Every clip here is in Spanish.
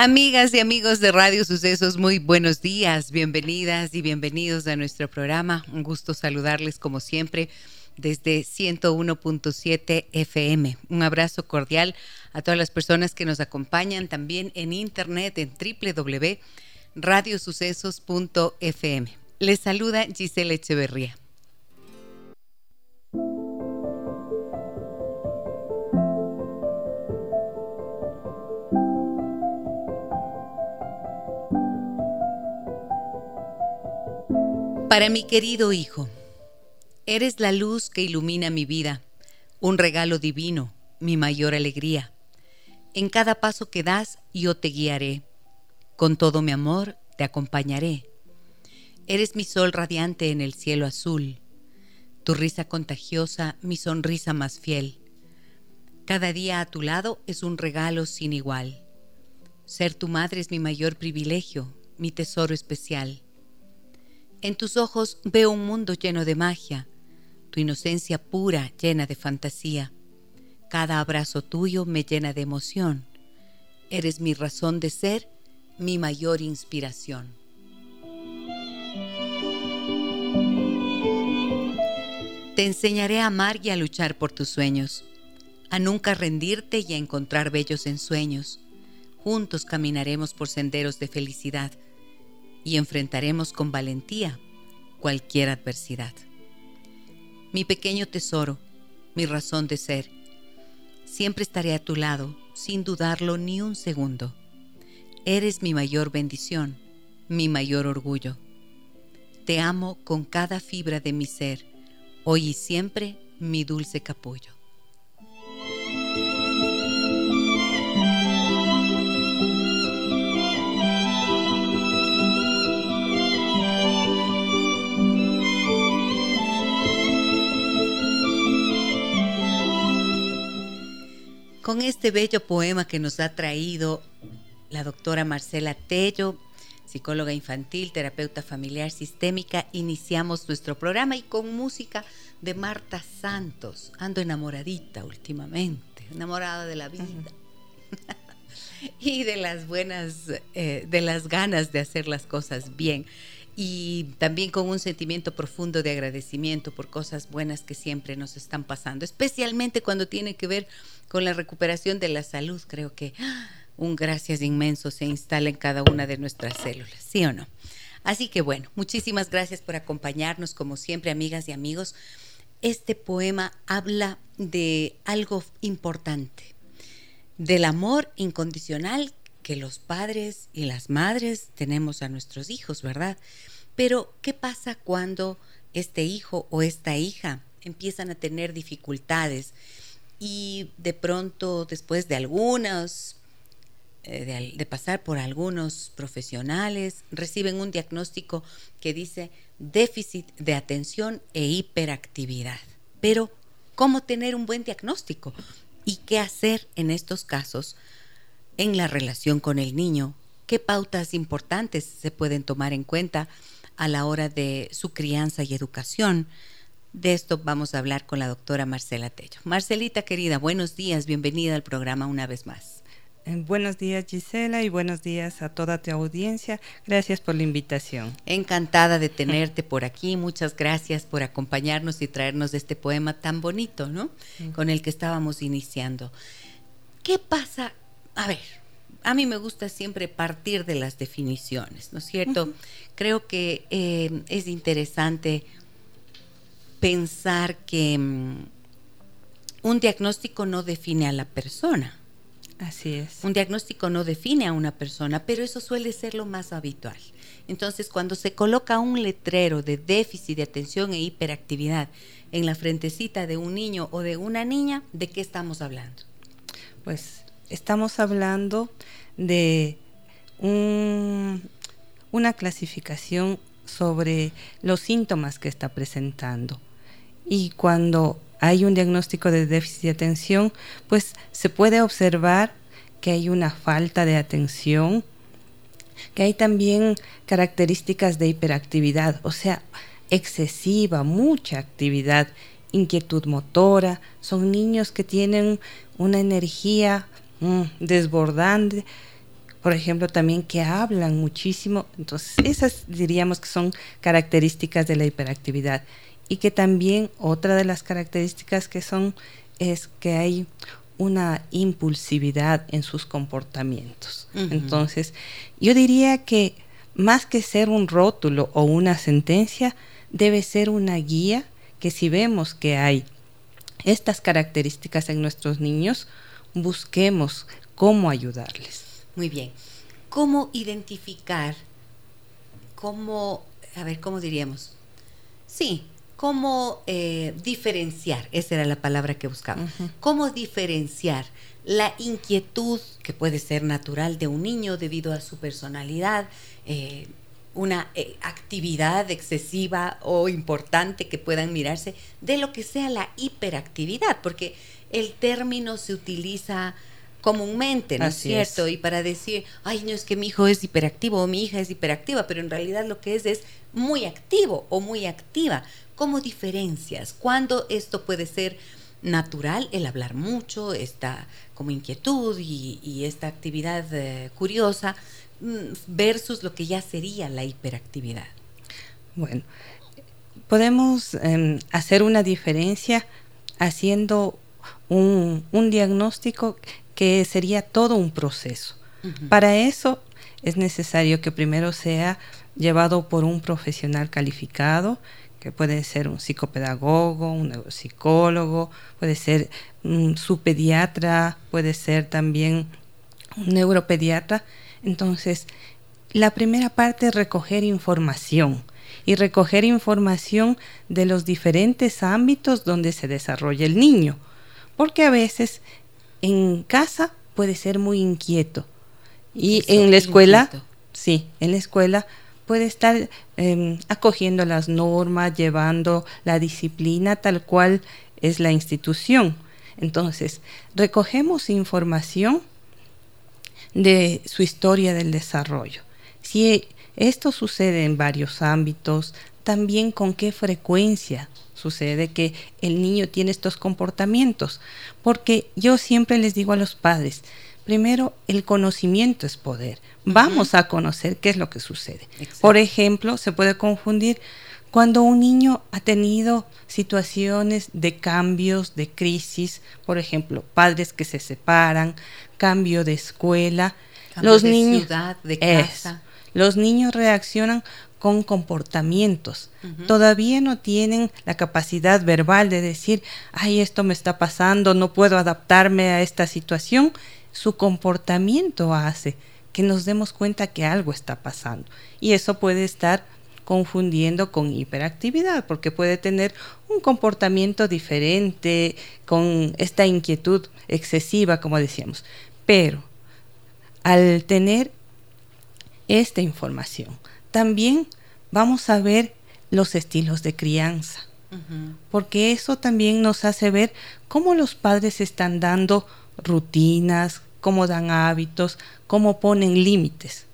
Amigas y amigos de Radio Sucesos, muy buenos días, bienvenidas y bienvenidos a nuestro programa. Un gusto saludarles como siempre desde 101.7 FM. Un abrazo cordial a todas las personas que nos acompañan también en internet en www.radiosucesos.fm. Les saluda Gisela Echeverría. Para mi querido hijo, Eres la luz que ilumina mi vida, un regalo divino, mi mayor alegría. En cada paso que das yo te guiaré, con todo mi amor te acompañaré. Eres mi sol radiante en el cielo azul, tu risa contagiosa, mi sonrisa más fiel. Cada día a tu lado es un regalo sin igual. Ser tu madre es mi mayor privilegio, mi tesoro especial. En tus ojos veo un mundo lleno de magia, tu inocencia pura llena de fantasía. Cada abrazo tuyo me llena de emoción. Eres mi razón de ser, mi mayor inspiración. Te enseñaré a amar y a luchar por tus sueños, a nunca rendirte y a encontrar bellos ensueños. Juntos caminaremos por senderos de felicidad y enfrentaremos con valentía cualquier adversidad mi pequeño tesoro, mi razón de ser. Siempre estaré a tu lado, sin dudarlo ni un segundo. Eres mi mayor bendición, mi mayor orgullo. Te amo con cada fibra de mi ser, hoy y siempre mi dulce capullo. Con este bello poema que nos ha traído la doctora Marcela Tello, psicóloga infantil, terapeuta familiar sistémica, iniciamos nuestro programa y con música de Marta Santos. Ando enamoradita últimamente, enamorada de la vida. y de las buenas, eh, de las ganas de hacer las cosas bien y también con un sentimiento profundo de agradecimiento por cosas buenas que siempre nos están pasando, especialmente cuando tiene que ver con la recuperación de la salud. Creo que ¡ah! un gracias inmenso se instala en cada una de nuestras células, ¿sí o no? Así que bueno, muchísimas gracias por acompañarnos, como siempre, amigas y amigos. Este poema habla de algo importante, del amor incondicional que los padres y las madres tenemos a nuestros hijos, ¿verdad? Pero, ¿qué pasa cuando este hijo o esta hija empiezan a tener dificultades y de pronto, después de algunos, eh, de, pasar por algunos profesionales, reciben un diagnóstico que dice déficit de atención e hiperactividad? Pero, ¿cómo tener un buen diagnóstico? ¿Y qué hacer en estos casos? En la relación con el niño, qué pautas importantes se pueden tomar en cuenta a la hora de su crianza y educación. De esto vamos a hablar con la doctora Marcela Tello. Marcelita querida, buenos días, bienvenida al programa una vez más. Eh, buenos días Gisela y buenos días a toda tu audiencia. Gracias por la invitación. Encantada de tenerte por aquí. Muchas gracias por acompañarnos y traernos este poema tan bonito, ¿no? Con el que estábamos iniciando. ¿Qué pasa a ver, a mí me gusta siempre partir de las definiciones, ¿no es cierto? Creo que eh, es interesante pensar que mm, un diagnóstico no define a la persona. Así es. Un diagnóstico no define a una persona, pero eso suele ser lo más habitual. Entonces, cuando se coloca un letrero de déficit de atención e hiperactividad en la frentecita de un niño o de una niña, ¿de qué estamos hablando? Pues estamos hablando de una clasificación sobre los síntomas que está presentando. Y cuando hay un diagnóstico de déficit de atención, pues se puede observar que hay una falta de atención, que hay también características de hiperactividad, o sea, excesiva, mucha actividad, inquietud motora, son niños que tienen una energía desbordante, por ejemplo, también que hablan muchísimo. Entonces, esas diríamos que son características de la hiperactividad. Y que también otra de las características que son es que hay una impulsividad en sus comportamientos. Entonces, yo diría que más que ser un rótulo o una sentencia, debe ser una guía que si vemos que hay estas características en nuestros niños, busquemos cómo ayudarles. Muy bien. ¿Cómo identificar, cómo, a ver, cómo diríamos? Sí, cómo eh, diferenciar, esa era la palabra que buscaba, cómo diferenciar la inquietud que puede ser natural de un niño debido a su personalidad, eh, una eh, actividad excesiva o importante que puedan mirarse, de lo que sea la hiperactividad, porque el término se utiliza comúnmente, ¿no es cierto? Y para decir, ay, no es que mi hijo es hiperactivo o mi hija es hiperactiva, pero en realidad lo que es es muy activo o muy activa. ¿Cómo diferencias? ¿Cuándo esto puede ser natural, el hablar mucho, esta como inquietud y, esta actividad eh, curiosa, mm, versus lo que ya sería la hiperactividad? Bueno, podemos em, hacer una diferencia haciendo un, un, diagnóstico que sería todo un proceso. Para eso es necesario que primero sea llevado por un profesional calificado, que puede ser un psicopedagogo, un psicólogo, puede ser su pediatra, puede ser también un neuropediatra. Entonces, la primera parte es recoger información y recoger información de los diferentes ámbitos donde se desarrolla el niño, porque a veces en casa puede ser muy inquieto y en la escuela, sí, en la escuela puede estar em, acogiendo las normas, llevando la disciplina tal cual es la institución. Entonces, recogemos información de su historia del desarrollo. Si esto sucede en varios ámbitos, también con qué frecuencia sucede que el niño tiene estos comportamientos. Porque yo siempre les digo a los padres, primero, el conocimiento es poder. Vamos a conocer qué es lo que sucede. Por ejemplo, se puede confundir cuando un niño ha tenido situaciones de cambios, de crisis, por ejemplo, padres que se separan, cambio de escuela, los de niños, ciudad, de casa. los niños reaccionan con comportamientos. Todavía no tienen la capacidad verbal de decir, ay, esto me está pasando, no puedo adaptarme a esta situación. Su comportamiento hace que nos demos cuenta que algo está pasando. Y eso puede estar confundiendo con hiperactividad, porque puede tener un comportamiento diferente, con esta inquietud excesiva, como decíamos. Pero al tener esta información, también vamos a ver los estilos de crianza, porque eso también nos hace ver cómo los padres están dando rutinas, cómo dan hábitos, cómo ponen límites.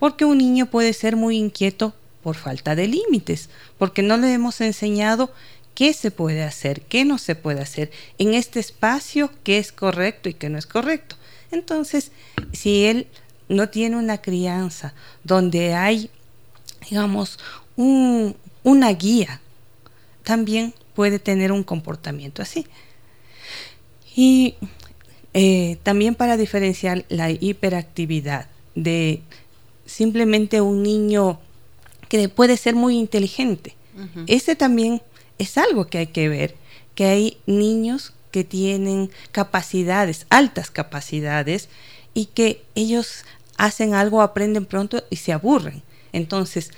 Porque un niño puede ser muy inquieto por falta de límites, porque no le hemos enseñado qué se puede hacer, qué no se puede hacer en este espacio, qué es correcto y qué no es correcto. Entonces, si él no tiene una crianza donde hay digamos, una guía, también puede tener un comportamiento así. Y eh, también para diferenciar la hiperactividad de simplemente un niño que puede ser muy inteligente. Ese también es algo que hay que ver, que hay niños que tienen capacidades, altas capacidades, y que ellos hacen algo, aprenden pronto y se aburren. Entonces,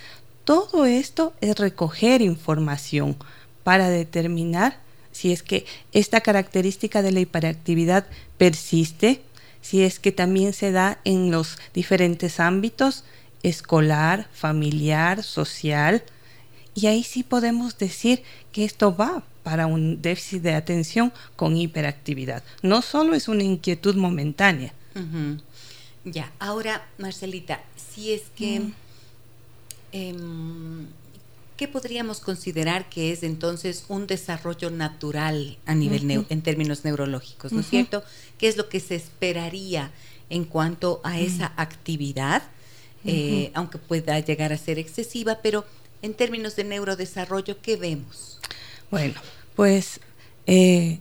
todo esto es recoger información para determinar si es que esta característica de la hiperactividad persiste, si es que también se da en los diferentes ámbitos, escolar, familiar, social, y ahí sí podemos decir que esto va para un déficit de atención con hiperactividad. No solo es una inquietud momentánea. Ya, ahora, Marcelita, si es que... Mm. Em, ¿Qué podríamos considerar que es entonces un desarrollo natural a nivel en términos neurológicos, ¿no es cierto? ¿Qué es lo que se esperaría en cuanto a esa actividad, eh, aunque pueda llegar a ser excesiva, pero en términos de neurodesarrollo, ¿qué vemos? Bueno, pues eh,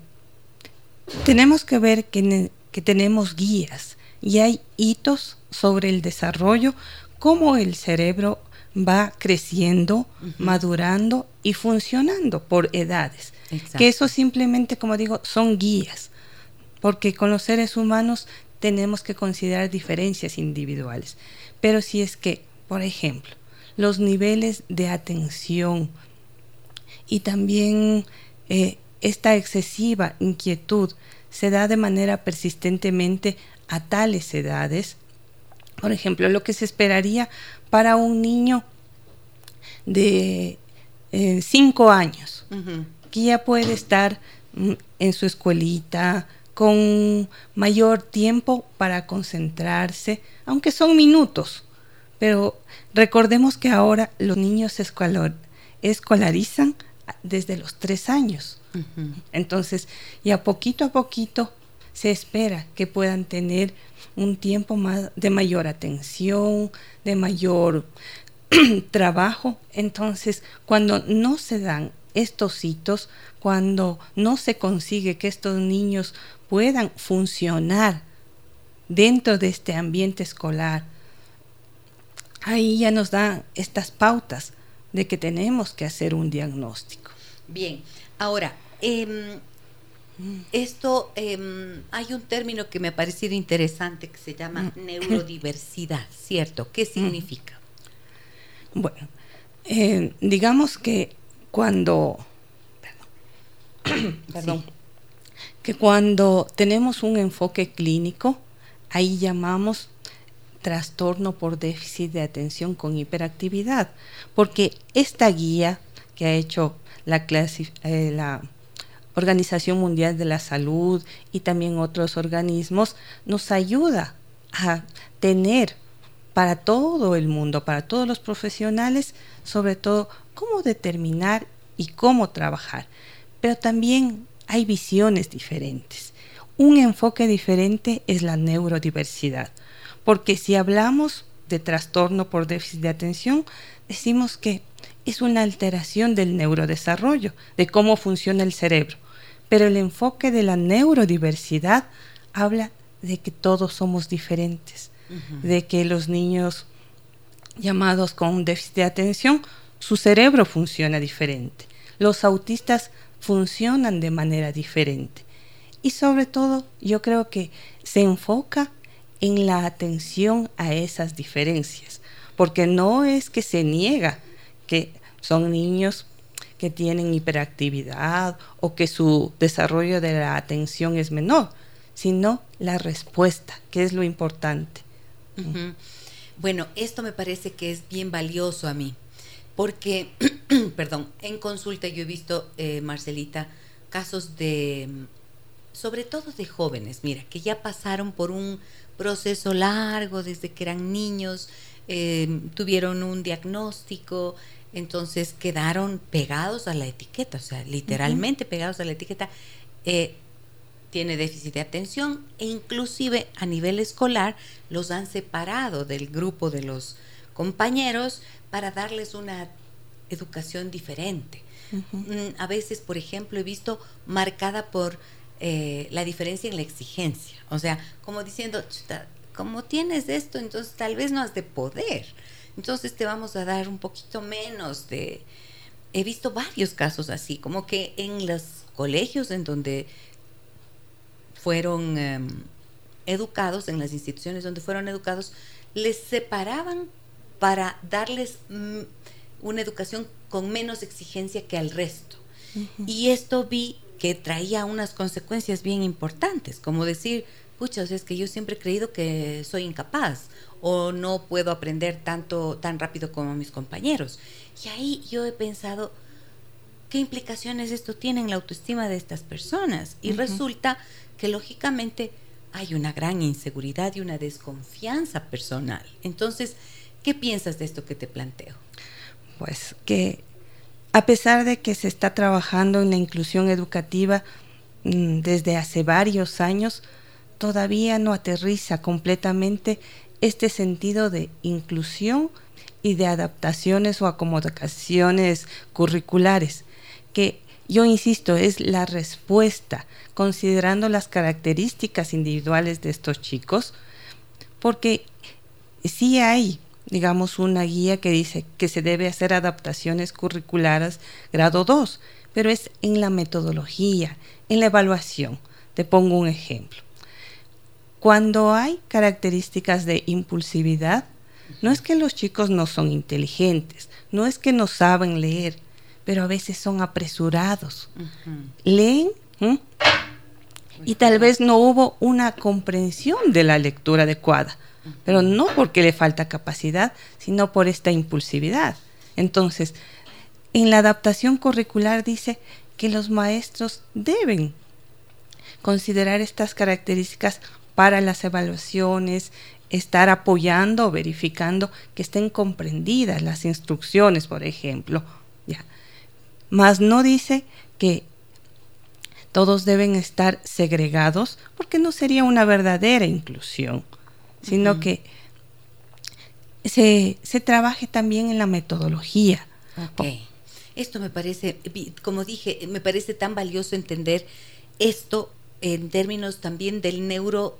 tenemos que ver que, que tenemos guías y hay hitos sobre el desarrollo, cómo el cerebro va creciendo, madurando y funcionando por edades. Que eso simplemente, como digo, son guías, porque con los seres humanos tenemos que considerar diferencias individuales. Pero si es que, por ejemplo, los niveles de atención y también eh, esta excesiva inquietud se da de manera persistentemente a tales edades, por ejemplo, lo que se esperaría para un niño de 5 eh, años, que ya puede estar mm, en su escuelita con mayor tiempo para concentrarse, aunque son minutos. Pero recordemos que ahora los niños se escolarizan desde los tres años. Entonces, ya poquito a poquito se espera que puedan tener un tiempo más de mayor atención, de mayor trabajo. Entonces, cuando no se dan estos hitos, cuando no se consigue que estos niños puedan funcionar dentro de este ambiente escolar, ahí ya nos dan estas pautas de que tenemos que hacer un diagnóstico. Bien, ahora, eh, esto, em, hay un término que me ha parecido interesante que se llama mm. neurodiversidad, ¿cierto? ¿Qué mm. significa? Bueno, eh, digamos que cuando, perdón, que cuando tenemos un enfoque clínico, ahí llamamos trastorno por déficit de atención con hiperactividad, porque esta guía que ha hecho la, clase, eh, la Organización Mundial de la Salud y también otros organismos, nos ayuda a tener para todo el mundo, para todos los profesionales, sobre todo cómo determinar y cómo trabajar. Pero también hay visiones diferentes. Un enfoque diferente es la neurodiversidad, porque si hablamos de trastorno por déficit de atención, decimos que es una alteración del neurodesarrollo, de cómo funciona el cerebro. Pero el enfoque de la neurodiversidad habla de que todos somos diferentes, de que los niños llamados con déficit de atención, su cerebro funciona diferente. Los autistas funcionan de manera diferente. Y sobre todo, yo creo que se enfoca en la atención a esas diferencias, porque no es que se niega que son niños que tienen hiperactividad o que su desarrollo de la atención es menor, sino la respuesta, que es lo importante. Bueno, esto me parece que es bien valioso a mí, porque, perdón, en consulta yo he visto, eh, Marcelita, casos de, sobre todo de jóvenes, mira, que ya pasaron por un proceso largo desde que eran niños, eh, tuvieron un diagnóstico, entonces quedaron pegados a la etiqueta, o sea, literalmente pegados a la etiqueta. Eh, tiene déficit de atención e inclusive a nivel escolar los han separado del grupo de los compañeros para darles una educación diferente. Mm, a veces, por ejemplo, he visto marcada por eh, la diferencia en la exigencia, o sea, como diciendo, como tienes esto, entonces tal vez no has de poder entonces te vamos a dar un poquito menos de... He visto varios casos así, como que en los colegios en donde fueron em, educados, en las instituciones donde fueron educados, les separaban para darles mm, una educación con menos exigencia que al resto. Y esto vi que traía unas consecuencias bien importantes, como decir, pucha, o sea, es que yo siempre he creído que soy incapaz o no puedo aprender tanto tan rápido como mis compañeros. Y ahí yo he pensado, ¿qué implicaciones esto tiene en la autoestima de estas personas? Y resulta que lógicamente hay una gran inseguridad y una desconfianza personal. Entonces, ¿qué piensas de esto que te planteo? Pues que a pesar de que se está trabajando en la inclusión educativa mm, desde hace varios años, todavía no aterriza completamente este sentido de inclusión y de adaptaciones o acomodaciones curriculares, que yo insisto, es la respuesta, considerando las características individuales de estos chicos, porque sí hay, digamos, una guía que dice que se debe hacer adaptaciones curriculares grado 2, pero es en la metodología, en la evaluación. Te pongo un ejemplo. Cuando hay características de impulsividad, no es que los chicos no son inteligentes, no es que no saben leer, pero a veces son apresurados. Leen y tal vez no hubo una comprensión de la lectura adecuada, pero no porque le falta capacidad, sino por esta impulsividad. Entonces, en la adaptación curricular dice que los maestros deben considerar estas características para las evaluaciones, estar apoyando, verificando que estén comprendidas las instrucciones, por ejemplo. ¿ya? Mas no dice que todos deben estar segregados, porque no sería una verdadera inclusión, sino que se, se, trabaje también en la metodología. Okay. Esto me parece, como dije, me parece tan valioso entender esto en términos también del neuro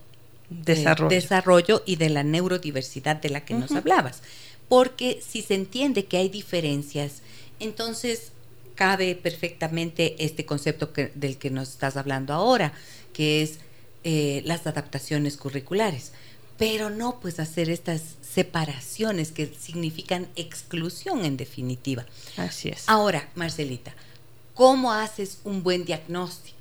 desarrollo. desarrollo y de la neurodiversidad de la que nos hablabas. Porque si se entiende que hay diferencias, entonces cabe perfectamente este concepto del que nos estás hablando ahora, que es eh, las adaptaciones curriculares. Pero no pues hacer estas separaciones que significan exclusión en definitiva. Así es. Ahora, Marcelita, ¿cómo haces un buen diagnóstico?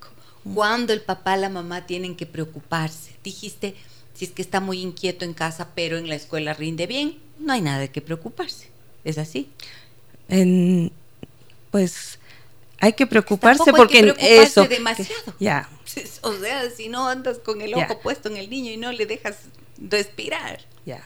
Cuando el papá, la mamá tienen que preocuparse. Dijiste, si es que está muy inquieto en casa, pero en la escuela rinde bien, no hay nada de que preocuparse. ¿Es así? pues hay que preocuparse porque hay que eso demasiado. ya. O sea, si no andas con el ojo puesto en el niño y no le dejas respirar. Ya.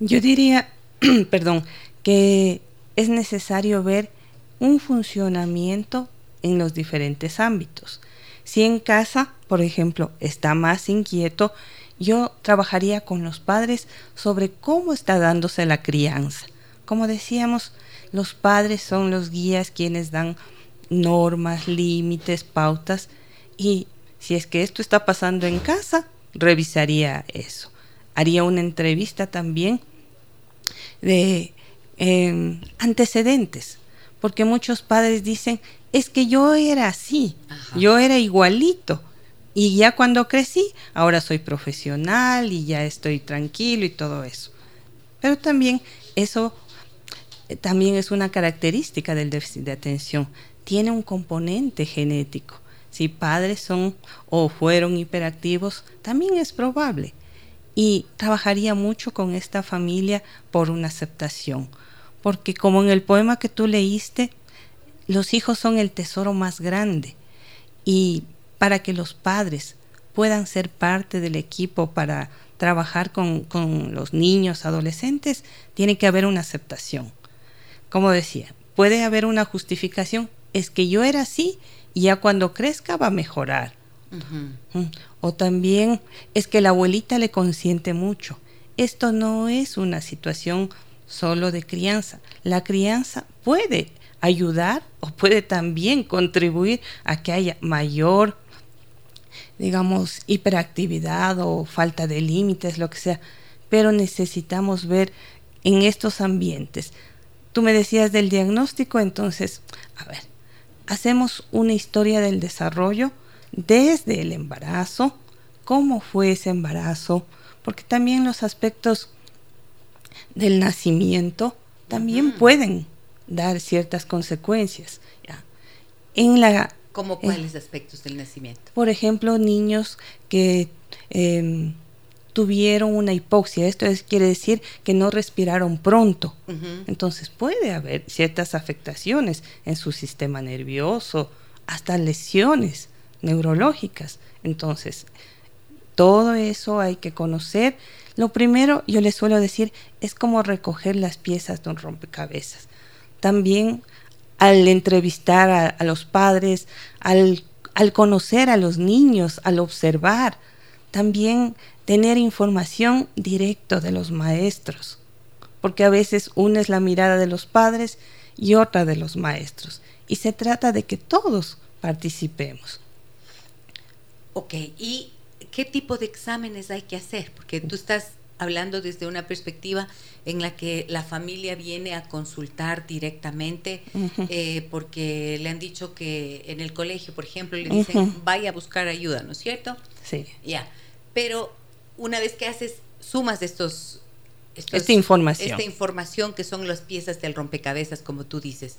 Yo diría, perdón, que es necesario ver un funcionamiento en los diferentes ámbitos. Si en casa, por ejemplo, está más inquieto, yo trabajaría con los padres sobre cómo está dándose la crianza. Como decíamos, los padres son los guías quienes dan normas, límites, pautas y si es que esto está pasando en casa, revisaría eso. Haría una entrevista también de em, antecedentes, porque muchos padres dicen, es que yo era así, yo era igualito. Y ya cuando crecí, ahora soy profesional y ya estoy tranquilo y todo eso. Pero también eso eh, también es una característica del déficit de atención. Tiene un componente genético. Si padres son o fueron hiperactivos, también es probable. Y trabajaría mucho con esta familia por una aceptación. Porque como en el poema que tú leíste, los hijos son el tesoro más grande y para que los padres puedan ser parte del equipo para trabajar con, los niños, adolescentes, tiene que haber una aceptación. Como decía, puede haber una justificación, es que yo era así y ya cuando crezca va a mejorar. Mm. O también es que la abuelita le consiente mucho. Esto no es una situación solo de crianza. La crianza puede ayudar o puede también contribuir a que haya mayor, digamos, hiperactividad o falta de límites, lo que sea. Pero necesitamos ver en estos ambientes. Tú me decías del diagnóstico, entonces, a ver, hacemos una historia del desarrollo desde el embarazo, cómo fue ese embarazo, porque también los aspectos del nacimiento también pueden dar ciertas consecuencias. En la ¿Como eh, cuáles aspectos del nacimiento? Por ejemplo, niños que em, tuvieron una hipoxia. Esto es, quiere decir que no respiraron pronto. Entonces puede haber ciertas afectaciones en su sistema nervioso, hasta lesiones neurológicas. Entonces, todo eso hay que conocer. Lo primero, yo les suelo decir, es como recoger las piezas de un rompecabezas. También al entrevistar a, los padres, al, al conocer a los niños, al observar, también tener información directa de los maestros, porque a veces una es la mirada de los padres y otra de los maestros, y se trata de que todos participemos. Ok, ¿y qué tipo de exámenes hay que hacer? Porque tú estás hablando desde una perspectiva en la que la familia viene a consultar directamente eh, porque le han dicho que en el colegio, por ejemplo, le dicen vaya a buscar ayuda, ¿no es cierto? Sí. Ya, pero una vez que haces sumas de estos, esta información. esta información que son las piezas del rompecabezas como tú dices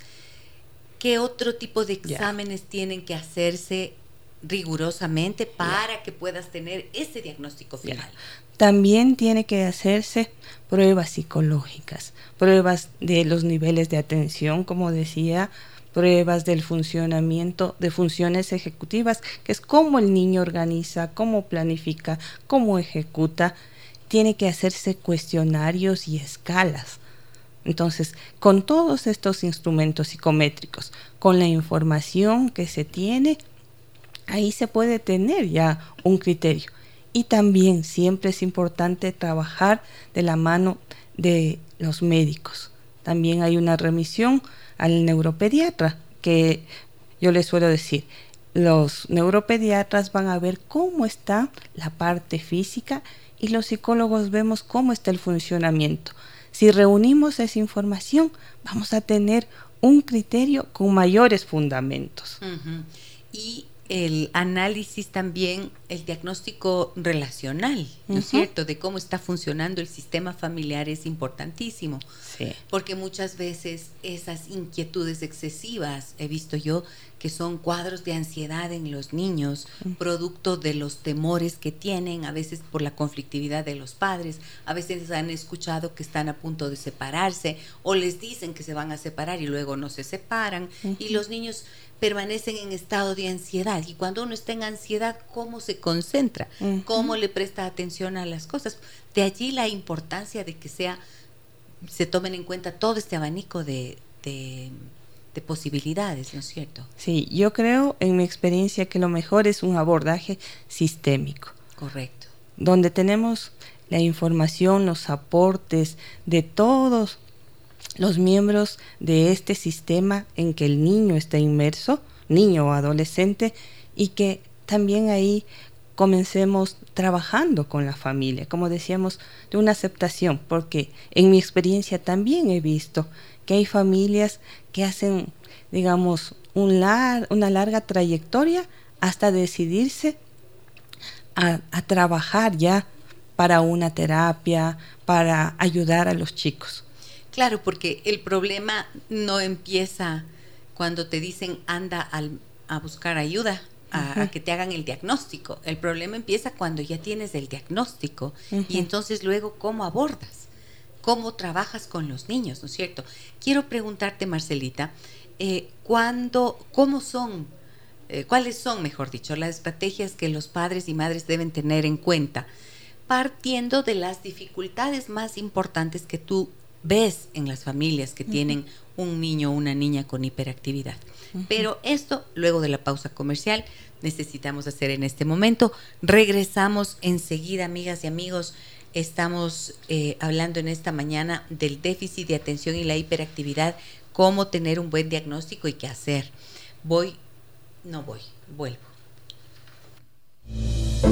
qué otro tipo de exámenes tienen que hacerse rigurosamente para que puedas tener ese diagnóstico final también tiene que hacerse pruebas psicológicas pruebas de los niveles de atención como decía pruebas del funcionamiento de funciones ejecutivas, que es cómo el niño organiza, cómo planifica, cómo ejecuta. Tiene que hacerse cuestionarios y escalas. Entonces, con todos estos instrumentos psicométricos, con la información que se tiene, ahí se puede tener ya un criterio. Y también siempre es importante trabajar de la mano de los médicos. También hay una remisión al neuropediatra, que yo les suelo decir, los neuropediatras van a ver cómo está la parte física y los psicólogos vemos cómo está el funcionamiento. Si reunimos esa información, vamos a tener un criterio con mayores fundamentos. Y el análisis también, el diagnóstico relacional, ¿no es cierto? De cómo está funcionando el sistema familiar es importantísimo. Sí. Porque muchas veces esas inquietudes excesivas, he visto yo, que son cuadros de ansiedad en los niños, producto de los temores que tienen, a veces por la conflictividad de los padres, a veces han escuchado que están a punto de separarse o les dicen que se van a separar y luego no se separan y los niños permanecen en estado de ansiedad. Y cuando uno está en ansiedad, ¿cómo se concentra? ¿Cómo le presta atención a las cosas? De allí la importancia de que sea, se tomen en cuenta todo este abanico de, de, posibilidades, ¿no es cierto? Sí, yo creo en mi experiencia que lo mejor es un abordaje sistémico. Correcto. Donde tenemos la información, los aportes de todos los miembros de este sistema en que el niño está inmerso, niño o adolescente, y que también ahí comencemos trabajando con la familia, como decíamos, de una aceptación, porque en mi experiencia también he visto que hay familias que hacen, digamos, un una larga trayectoria hasta decidirse a, a trabajar ya para una terapia, para ayudar a los chicos. Claro, porque el problema no empieza cuando te dicen anda a buscar ayuda, a, que te hagan el diagnóstico. El problema empieza cuando ya tienes el diagnóstico y entonces luego cómo abordas, cómo trabajas con los niños, ¿no es cierto? Quiero preguntarte, Marcelita, eh, ¿cuándo, cómo son, eh, cuáles son, mejor dicho, las estrategias que los padres y madres deben tener en cuenta? partiendo de las dificultades más importantes que tú ves en las familias que tienen un niño o una niña con hiperactividad. Pero esto, luego de la pausa comercial, necesitamos hacer en este momento. Regresamos enseguida, amigas y amigos. Estamos eh, hablando en esta mañana del déficit de atención y la hiperactividad, cómo tener un buen diagnóstico y qué hacer. Voy, no voy, vuelvo.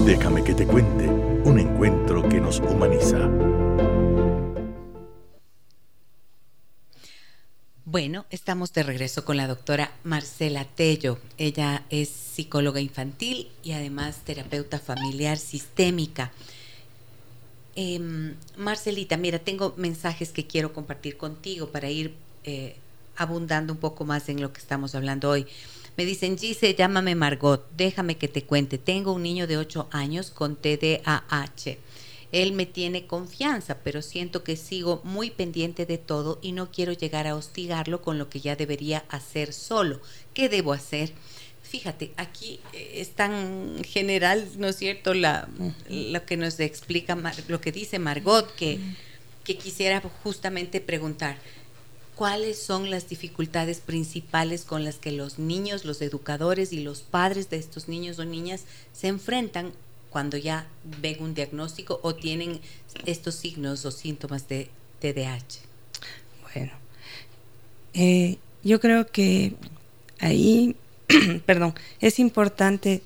Déjame que te cuente un encuentro que nos humaniza. Bueno, estamos de regreso con la doctora Marcela Tello. Ella es psicóloga infantil y además terapeuta familiar sistémica. Em, Marcelita, mira, tengo mensajes que quiero compartir contigo para ir eh, abundando un poco más en lo que estamos hablando hoy. Me dicen, Gise, llámame Margot, déjame que te cuente. Tengo un niño de 8 años con TDAH. Él me tiene confianza, pero siento que sigo muy pendiente de todo y no quiero llegar a hostigarlo con lo que ya debería hacer solo. ¿Qué debo hacer? Fíjate, aquí eh, es tan general, ¿no es cierto?, la, lo que nos explica, lo que dice Margot, que, que quisiera justamente preguntar, ¿cuáles son las dificultades principales con las que los niños, los educadores y los padres de estos niños o niñas se enfrentan cuando ya ven un diagnóstico o tienen estos signos o síntomas de TDAH? Bueno, eh, yo creo que ahí, perdón, es importante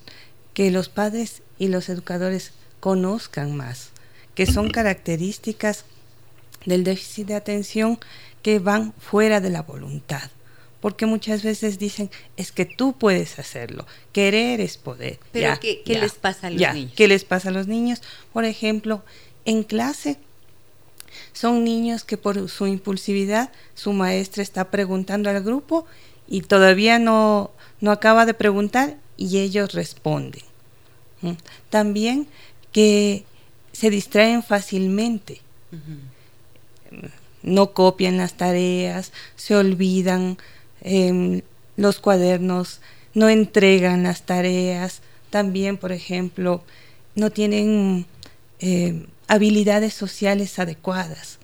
que los padres y los educadores conozcan más, que son características del déficit de atención que van fuera de la voluntad. Porque muchas veces dicen, es que tú puedes hacerlo, querer es poder. Pero ¿qué, les pasa a los niños? ¿Qué les pasa a los niños? Por ejemplo, en clase son niños que por su impulsividad su maestra está preguntando al grupo y todavía no, no acaba de preguntar y ellos responden. También que se distraen fácilmente no copian las tareas, se olvidan em, los cuadernos, no entregan las tareas, también, por ejemplo, no tienen em, habilidades sociales adecuadas.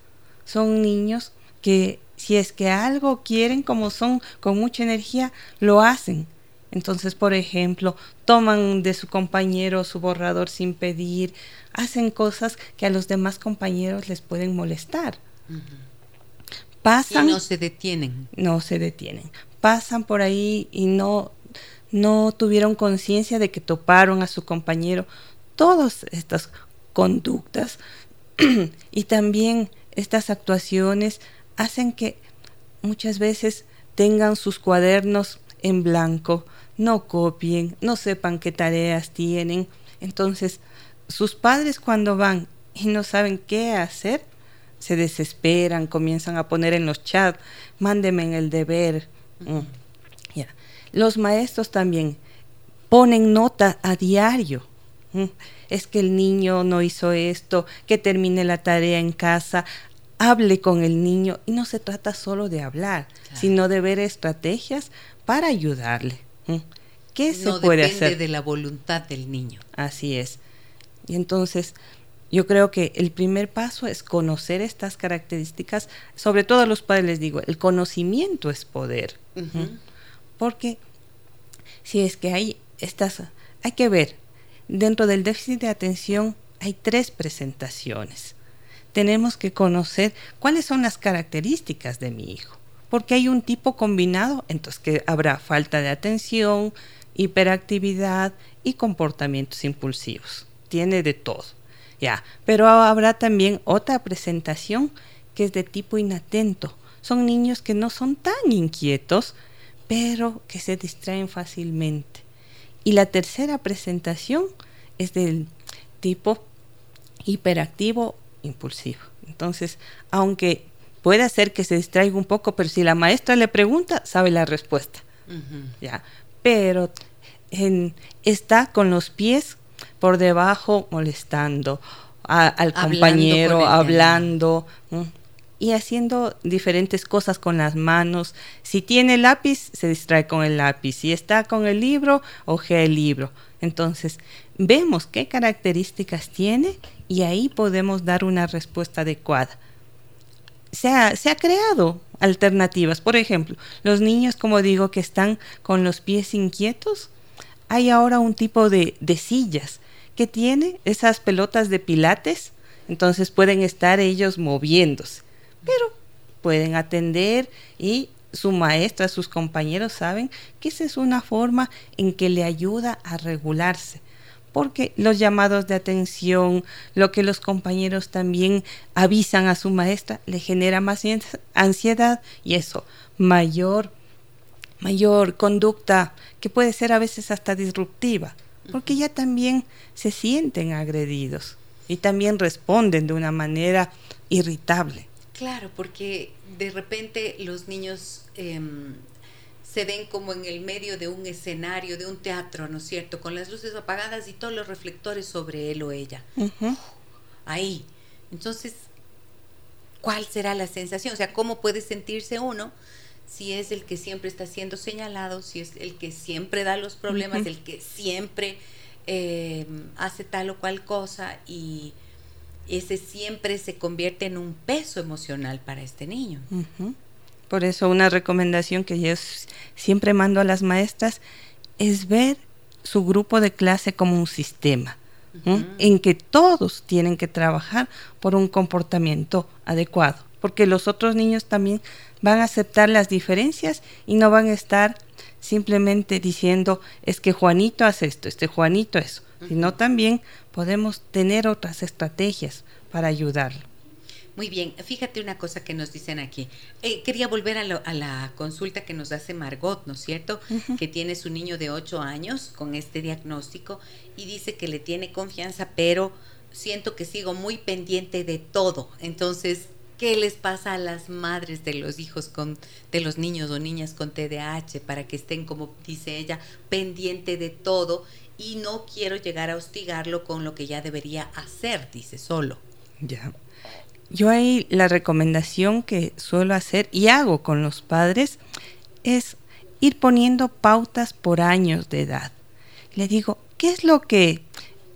Son niños que si es que algo quieren, como son con mucha energía, lo hacen. Entonces, por ejemplo, toman de su compañero su borrador sin pedir, hacen cosas que a los demás compañeros les pueden molestar pasan. Y no se detienen. No se detienen. Pasan por ahí y no, no tuvieron conciencia de que toparon a su compañero. Todas estas conductas y también estas actuaciones hacen que muchas veces tengan sus cuadernos en blanco, no copien, no sepan qué tareas tienen. Entonces, sus padres cuando van y no saben qué hacer, se desesperan, comienzan a poner en los chats, mándeme en el deber. Mm, los maestros también ponen nota a diario. Mm, es que el niño no hizo esto, que termine la tarea en casa, hable con el niño. Y no se trata solo de hablar, sino de ver estrategias para ayudarle. Mm, ¿Qué se puede hacer? de la voluntad del niño. Así es. Y entonces, yo creo que el primer paso es conocer estas características, sobre todo a los padres les digo, el conocimiento es poder. Porque si es que hay estas, hay que ver, dentro del déficit de atención hay tres presentaciones. Tenemos que conocer cuáles son las características de mi hijo, porque hay un tipo combinado, entonces que habrá falta de atención, hiperactividad y comportamientos impulsivos. Tiene de todo. Ya, pero habrá también otra presentación que es de tipo inatento. Son niños que no son tan inquietos, pero que se distraen fácilmente. Y la tercera presentación es del tipo hiperactivo impulsivo. Entonces, aunque puede ser que se distraiga un poco, pero si la maestra le pregunta, sabe la respuesta. Ya, pero está con los pies por debajo molestando al compañero, hablando y haciendo diferentes cosas con las manos. Si tiene lápiz, se distrae con el lápiz. Si está con el libro, ojea el libro. Entonces, vemos qué características tiene y ahí podemos dar una respuesta adecuada. Se ha, se ha, creado alternativas. Por ejemplo, los niños, como digo, que están con los pies inquietos, hay ahora un tipo de, de sillas que tiene esas pelotas de pilates, entonces pueden estar ellos moviéndose, pero pueden atender y su maestra, sus compañeros saben que esa es una forma en que le ayuda a regularse, porque los llamados de atención, lo que los compañeros también avisan a su maestra, le genera más ansiedad y eso, mayor mayor conducta que puede ser a veces hasta disruptiva porque ya también se sienten agredidos y también responden de una manera irritable. Claro, porque de repente los niños em, se ven como en el medio de un escenario, de un teatro, ¿no es cierto? Con las luces apagadas y todos los reflectores sobre él o ella. Ahí. Entonces, ¿cuál será la sensación? O sea, ¿cómo puede sentirse uno si es el que siempre está siendo señalado, si es el que siempre da los problemas, el que siempre eh, hace tal o cual cosa y ese siempre se convierte en un peso emocional para este niño. Por eso una recomendación que yo siempre mando a las maestras es ver su grupo de clase como un sistema, en que todos tienen que trabajar por un comportamiento adecuado, porque los otros niños también van a aceptar las diferencias y no van a estar simplemente diciendo es que Juanito hace esto, este Juanito eso, sino también podemos tener otras estrategias para ayudarlo. Muy bien, fíjate una cosa que nos dicen aquí. Eh, quería volver a, la consulta que nos hace Margot, ¿no es cierto? Que tiene su niño de 8 años con este diagnóstico y dice que le tiene confianza, pero siento que sigo muy pendiente de todo. Entonces, ¿qué les pasa a las madres de los hijos con, de los niños o niñas con TDAH para que estén, como dice ella, pendiente de todo y no quiero llegar a hostigarlo con lo que ya debería hacer, dice solo. Ya. Yo ahí la recomendación que suelo hacer y hago con los padres es ir poniendo pautas por años de edad. Le digo, ¿qué es lo que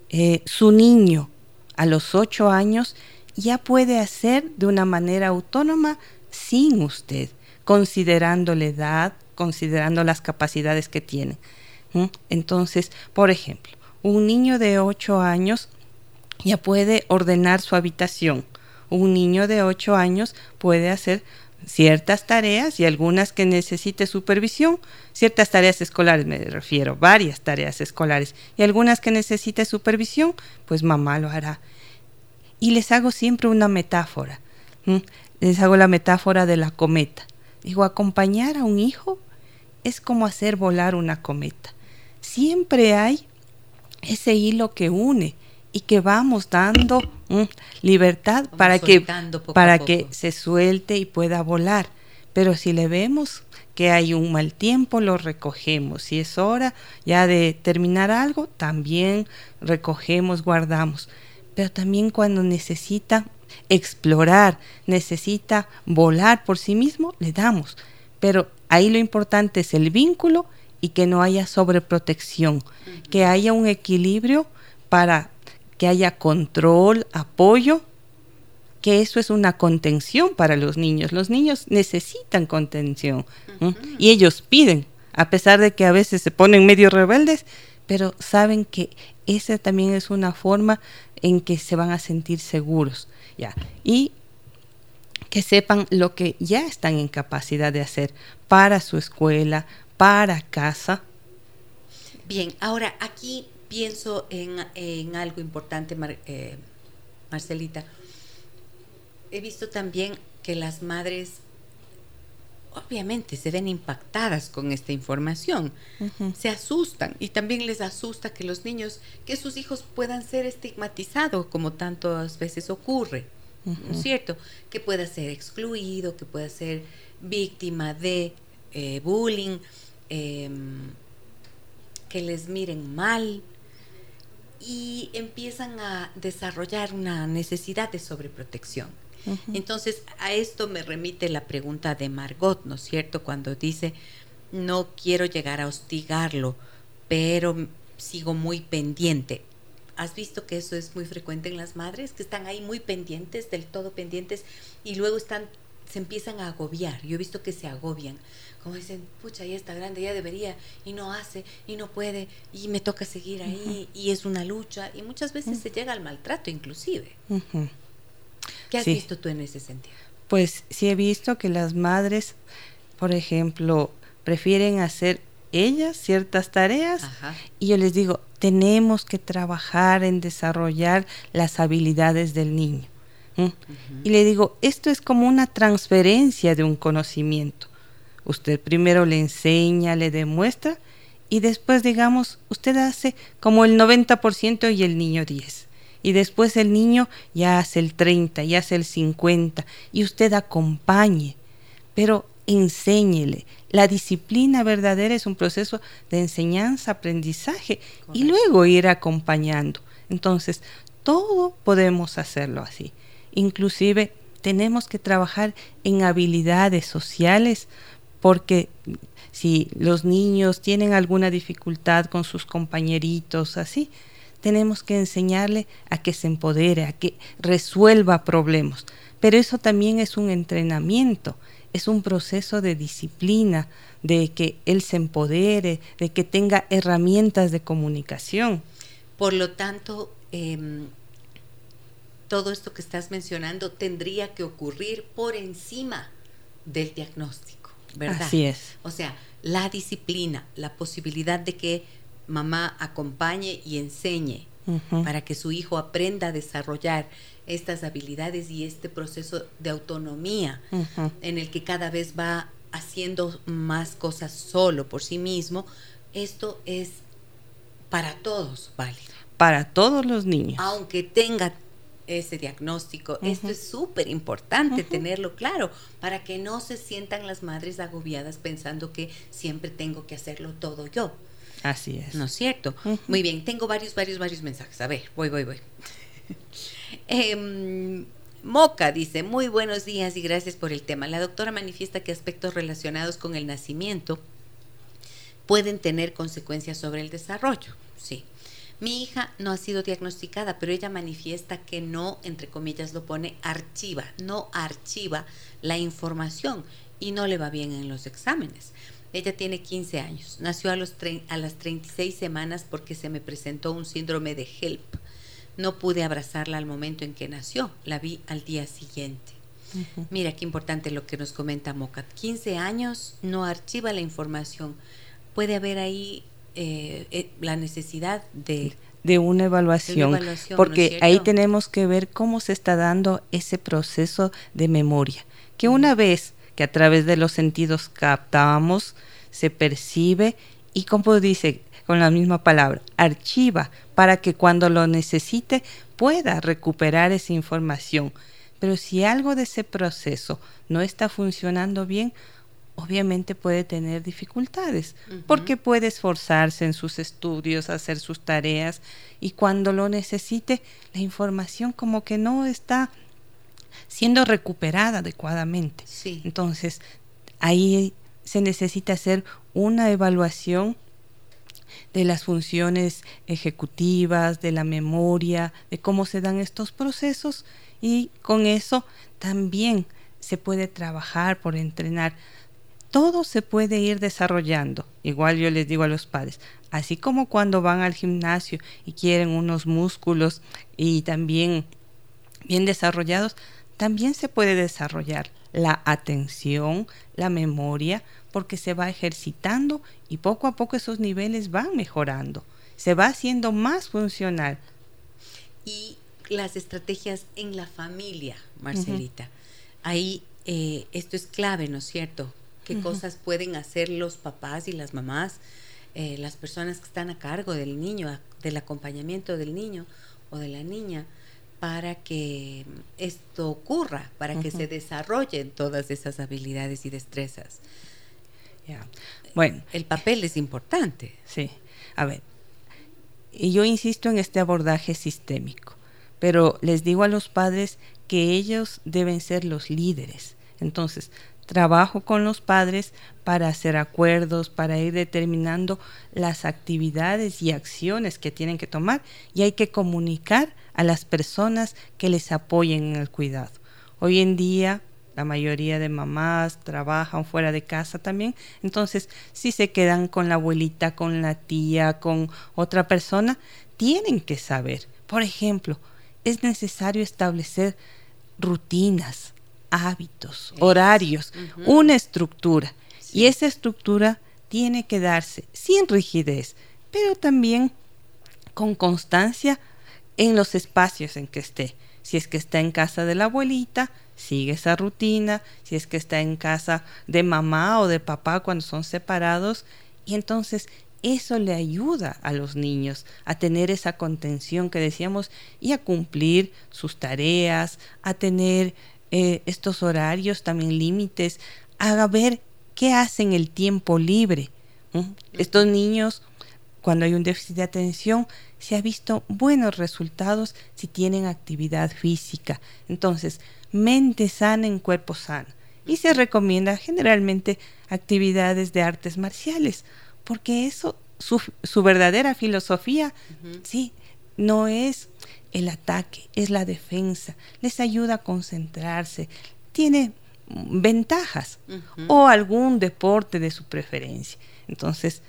eh, su niño a los ocho años ya puede hacer de una manera autónoma sin usted, considerando la edad, considerando las capacidades que tiene? Entonces, por ejemplo, un niño de ocho años ya puede ordenar su habitación, un niño de 8 años puede hacer ciertas tareas y algunas que necesite supervisión, ciertas tareas escolares me refiero, varias tareas escolares y algunas que necesite supervisión, pues mamá lo hará. Y les hago siempre una metáfora. Les hago la metáfora de la cometa. Digo, acompañar a un hijo es como hacer volar una cometa. Siempre hay ese hilo que une y que vamos dando libertad para que para que se suelte y pueda volar. Pero si le vemos que hay un mal tiempo, lo recogemos. Si es hora ya de terminar algo, también recogemos, guardamos. Pero también cuando necesita explorar, necesita volar por sí mismo, le damos. Pero ahí lo importante es el vínculo y que no haya sobreprotección, que haya un equilibrio para que haya control, apoyo, que eso es una contención para los niños. Los niños necesitan contención y ellos piden, a pesar de que a veces se ponen medio rebeldes, pero saben que esa también es una forma en que se van a sentir seguros. ¿ya? Y que sepan lo que ya están en capacidad de hacer para su escuela, para casa. Bien, ahora aquí pienso en, algo importante, eh, Marcelita. He visto también que las madres obviamente se ven impactadas con esta información, se asustan y también les asusta que los niños, que sus hijos puedan ser estigmatizados como tantas veces ocurre, ¿no es cierto? Que pueda ser excluido, que pueda ser víctima de eh, bullying, em, que les miren mal, y empiezan a desarrollar una necesidad de sobreprotección. Entonces, a esto me remite la pregunta de Margot, ¿no es cierto? Cuando dice, no quiero llegar a hostigarlo, pero sigo muy pendiente. ¿Has visto que eso es muy frecuente en las madres, que están ahí muy pendientes, del todo pendientes, y luego están, se empiezan a agobiar? Yo he visto que se agobian como dicen, pucha, ya está grande, ya debería, y no hace, y no puede, y me toca seguir ahí, y es una lucha, y muchas veces se llega al maltrato inclusive. ¿Qué has visto tú en ese sentido? Pues sí he visto que las madres, por ejemplo, prefieren hacer ellas ciertas tareas y yo les digo, tenemos que trabajar en desarrollar las habilidades del niño. Y le digo, esto es como una transferencia de un conocimiento. Usted primero le enseña, le demuestra y después, digamos, usted hace como el 90% y el niño 10. Y después el niño ya hace el 30, ya hace el 50 y usted acompañe. Pero enséñele. La disciplina verdadera es un proceso de enseñanza, aprendizaje y luego ir acompañando. Entonces, todo podemos hacerlo así. Inclusive tenemos que trabajar en habilidades sociales porque si los niños tienen alguna dificultad con sus compañeritos, así, tenemos que enseñarle a que se empodere, a que resuelva problemas. Pero eso también es un entrenamiento, es un proceso de disciplina, de que él se empodere, de que tenga herramientas de comunicación. Por lo tanto, em, todo esto que estás mencionando tendría que ocurrir por encima del diagnóstico, ¿verdad? Así es. O sea, la disciplina, la posibilidad de que mamá acompañe y enseñe para que su hijo aprenda a desarrollar estas habilidades y este proceso de autonomía en el que cada vez va haciendo más cosas solo por sí mismo, esto es para todos válido. Para todos los niños. Aunque tenga ese diagnóstico, esto es súper importante tenerlo claro para que no se sientan las madres agobiadas pensando que siempre tengo que hacerlo todo yo. Así es. ¿No es cierto? Muy bien, tengo varios, varios, varios mensajes. A ver, voy, voy, voy. Em, Moca dice, muy buenos días y gracias por el tema. La doctora manifiesta que aspectos relacionados con el nacimiento pueden tener consecuencias sobre el desarrollo. Sí. Mi hija no ha sido diagnosticada, pero ella manifiesta que no, entre comillas lo pone, archiva, no archiva la información y no le va bien en los exámenes. Ella tiene 15 años. Nació a, los a las 36 semanas porque se me presentó un síndrome de HELP. No pude abrazarla al momento en que nació. La vi al día siguiente. Mira qué importante lo que nos comenta Mocat. 15 años, no archiva la información. Puede haber ahí eh, eh, la necesidad de, de una evaluación, porque ahí tenemos que ver cómo se está dando ese proceso de memoria. Que una vez que a través de los sentidos captamos, se percibe y como dice con la misma palabra, archiva para que cuando lo necesite pueda recuperar esa información. Pero si algo de ese proceso no está funcionando bien, obviamente puede tener dificultades, porque puede esforzarse en sus estudios, hacer sus tareas, y cuando lo necesite, la información como que no está siendo recuperada adecuadamente. Entonces, ahí se necesita hacer una evaluación de las funciones ejecutivas, de la memoria, de cómo se dan estos procesos y con eso también se puede trabajar por entrenar. Todo se puede ir desarrollando. Igual yo les digo a los padres, así como cuando van al gimnasio y quieren unos músculos y también bien desarrollados, también se puede desarrollar la atención, la memoria, porque se va ejercitando y poco a poco esos niveles van mejorando, se va haciendo más funcional. Y las estrategias en la familia, Marcelita. Ahí eh, esto es clave, ¿no es cierto? ¿Qué cosas pueden hacer los papás y las mamás, eh, las personas que están a cargo del niño, del acompañamiento del niño o de la niña? Para que esto ocurra, para que se desarrollen todas esas habilidades y destrezas. Bueno, el papel es importante. Sí. A ver, y yo insisto en este abordaje sistémico, pero les digo a los padres que ellos deben ser los líderes. Entonces, trabajo con los padres para hacer acuerdos, para ir determinando las actividades y acciones que tienen que tomar y hay que comunicar a las personas que les apoyen en el cuidado. Hoy en día la mayoría de mamás trabajan fuera de casa también, entonces si se quedan con la abuelita, con la tía, con otra persona, tienen que saber. Por ejemplo, es necesario establecer rutinas, hábitos, horarios, una estructura. Y esa estructura tiene que darse sin rigidez, pero también con constancia en los espacios en que esté. Si es que está en casa de la abuelita, sigue esa rutina. Si es que está en casa de mamá o de papá cuando son separados. Y entonces eso le ayuda a los niños a tener esa contención que decíamos y a cumplir sus tareas, a tener eh, estos horarios, también límites, haga ver qué hacen el tiempo libre. Estos niños, cuando hay un déficit de atención, se ha visto buenos resultados si tienen actividad física. Entonces, mente sana en cuerpo sano. Y se recomienda generalmente actividades de artes marciales, porque eso, su, su verdadera filosofía, sí, no es el ataque, es la defensa, les ayuda a concentrarse, tiene ventajas o algún deporte de su preferencia. Entonces,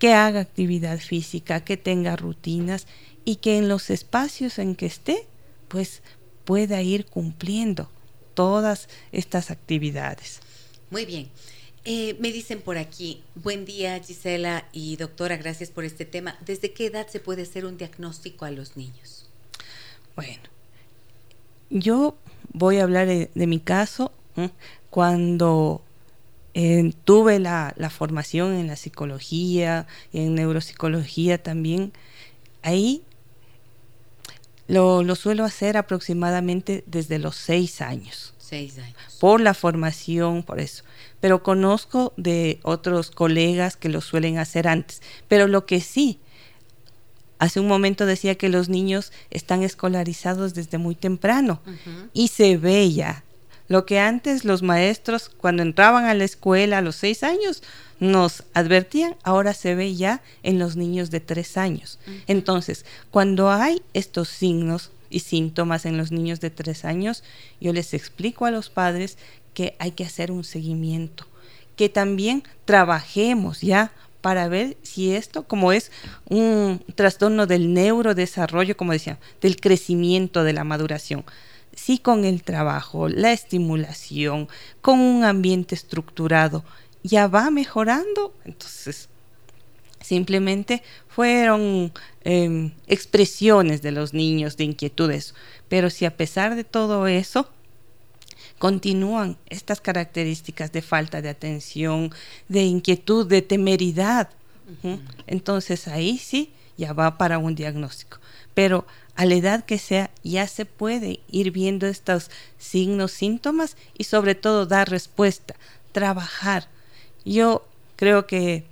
que haga actividad física, que tenga rutinas y que en los espacios en que esté, pues pueda ir cumpliendo todas estas actividades. Muy bien. Eh, me dicen por aquí, buen día Gisela y doctora, gracias por este tema. ¿Desde qué edad se puede hacer un diagnóstico a los niños? Bueno, yo voy a hablar de, mi caso. Cuando eh, tuve la, formación en la psicología, y en neuropsicología también, ahí lo, lo, suelo hacer aproximadamente desde los seis años. Seis años. Por la formación, por eso. Pero conozco de otros colegas que lo suelen hacer antes. Pero lo que sí, Hace un momento decía que los niños están escolarizados desde muy temprano y se ve ya. Lo que antes los maestros, cuando entraban a la escuela a los seis años, nos advertían, ahora se ve ya en los niños de tres años. Entonces, cuando hay estos signos y síntomas en los niños de tres años, yo les explico a los padres que hay que hacer un seguimiento, que también trabajemos ya para ver si esto, como es un trastorno del neurodesarrollo, como decía, del crecimiento, de la maduración, si con el trabajo, la estimulación, con un ambiente estructurado, ya va mejorando, entonces simplemente fueron em, expresiones de los niños de inquietudes. Pero si a pesar de todo eso, continúan estas características de falta de atención, de inquietud, de temeridad. Entonces ahí sí ya va para un diagnóstico. Pero a la edad que sea ya se puede ir viendo estos signos, síntomas y sobre todo dar respuesta, trabajar. Yo creo que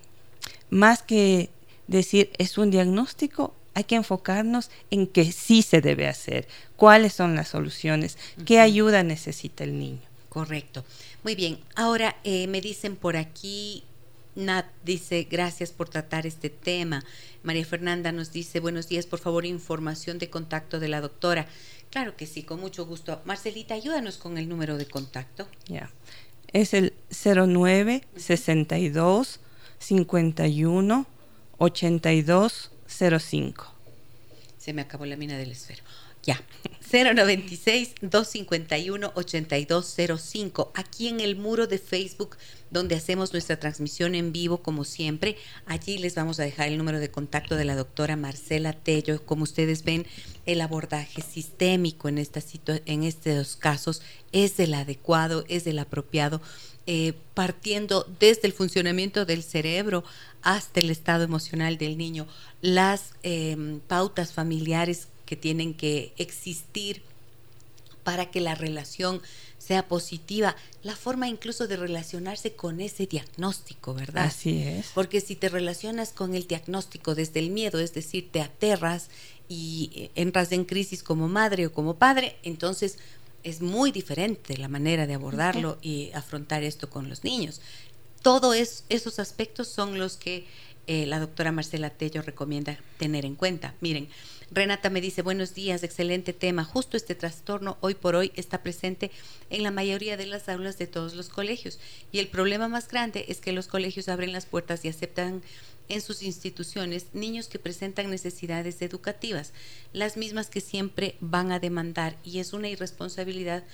más que decir es un diagnóstico, hay que enfocarnos en que sí se debe hacer, cuáles son las soluciones, qué ayuda necesita el niño. Correcto. Muy bien. Ahora eh, me dicen por aquí, Nat dice, gracias por tratar este tema. María Fernanda nos dice, buenos días, por favor, información de contacto de la doctora. Claro que sí, con mucho gusto. Marcelita, ayúdanos con el número de contacto. Ya. Es el 09 62 51 82 05. Se me acabó la mina del esfero. Ya. 096-251-8205. Aquí en el muro de Facebook, donde hacemos nuestra transmisión en vivo, como siempre, allí les vamos a dejar el número de contacto de la doctora Marcela Tello. Como ustedes ven, el abordaje sistémico en, esta en estos casos es el adecuado, es el apropiado. Eh, partiendo desde el funcionamiento del cerebro hasta el estado emocional del niño, las em, pautas familiares que tienen que existir para que la relación sea positiva, la forma incluso de relacionarse con ese diagnóstico, ¿verdad? Así es. Porque si te relacionas con el diagnóstico desde el miedo, es decir, te aterras y eh, entras en crisis como madre o como padre, entonces es muy diferente la manera de abordarlo y afrontar esto con los niños. Todos esos aspectos son los que eh, la doctora Marcela Tello recomienda tener en cuenta. Miren, Renata me dice, buenos días, excelente tema. Justo este trastorno hoy por hoy está presente en la mayoría de las aulas de todos los colegios. Y el problema más grande es que los colegios abren las puertas y aceptan en sus instituciones niños que presentan necesidades educativas, las mismas que siempre van a demandar y es una irresponsabilidad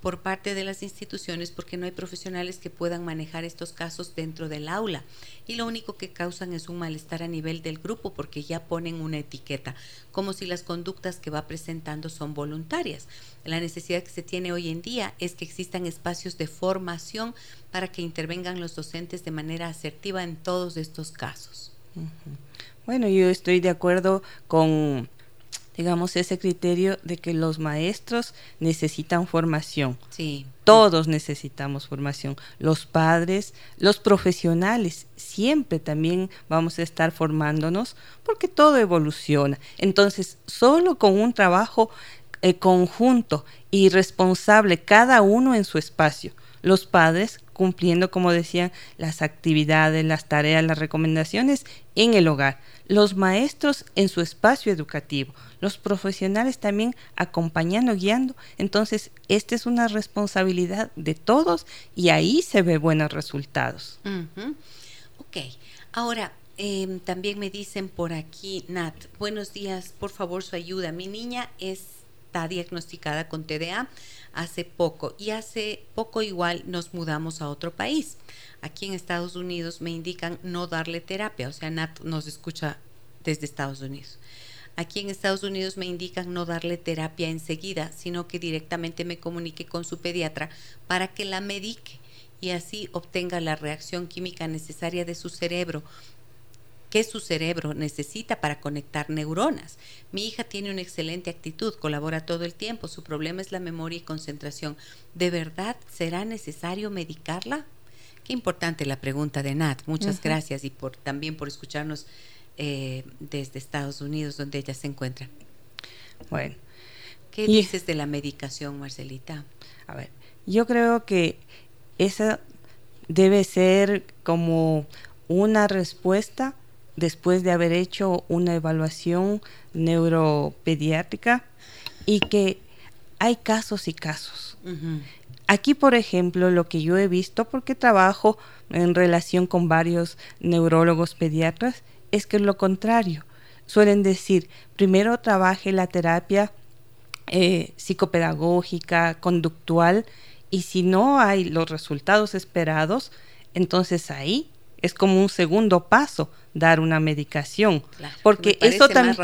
por parte de las instituciones porque no hay profesionales que puedan manejar estos casos dentro del aula y lo único que causan es un malestar a nivel del grupo porque ya ponen una etiqueta, como si las conductas que va presentando son voluntarias. La necesidad que se tiene hoy en día es que existan espacios de formación para que intervengan los docentes de manera asertiva en todos estos casos. Bueno, yo estoy de acuerdo con digamos, ese criterio de que los maestros necesitan formación. Sí. Todos necesitamos formación. Los padres, los profesionales, siempre también vamos a estar formándonos porque todo evoluciona. Entonces, solo con un trabajo eh, conjunto y responsable, cada uno en su espacio, los padres cumpliendo, como decían, las actividades, las tareas, las recomendaciones en el hogar, los maestros en su espacio educativo, los profesionales también acompañando, guiando. Entonces, esta es una responsabilidad de todos y ahí se ve buenos resultados. Ok, ahora em, también me dicen por aquí, Nat, buenos días, por favor su ayuda. Mi niña diagnosticada con TDA hace poco y hace poco igual nos mudamos a otro país. Aquí en Estados Unidos me indican no darle terapia, o sea, Nat nos escucha desde Estados Unidos. Aquí en Estados Unidos me indican no darle terapia enseguida, sino que directamente me comunique con su pediatra para que la medique y así obtenga la reacción química necesaria de su cerebro que su cerebro necesita para conectar neuronas. Mi hija tiene una excelente actitud, colabora todo el tiempo, su problema es la memoria y concentración. ¿De verdad será necesario medicarla? Qué importante la pregunta de Nat. Muchas gracias y por, también por escucharnos eh, desde Estados Unidos, donde ella se encuentra. Bueno. ¿Qué dices de la medicación, Marcelita? A ver, yo creo que esa debe ser como una respuesta después de haber hecho una evaluación neuropediátrica y que hay casos y casos. Aquí, por ejemplo, lo que yo he visto, porque trabajo en relación con varios neurólogos pediatras, es que es lo contrario. Suelen decir, primero trabaje la terapia eh, psicopedagógica, conductual, y si no hay los resultados esperados, entonces ahí es como un segundo paso dar una medicación, porque eso, también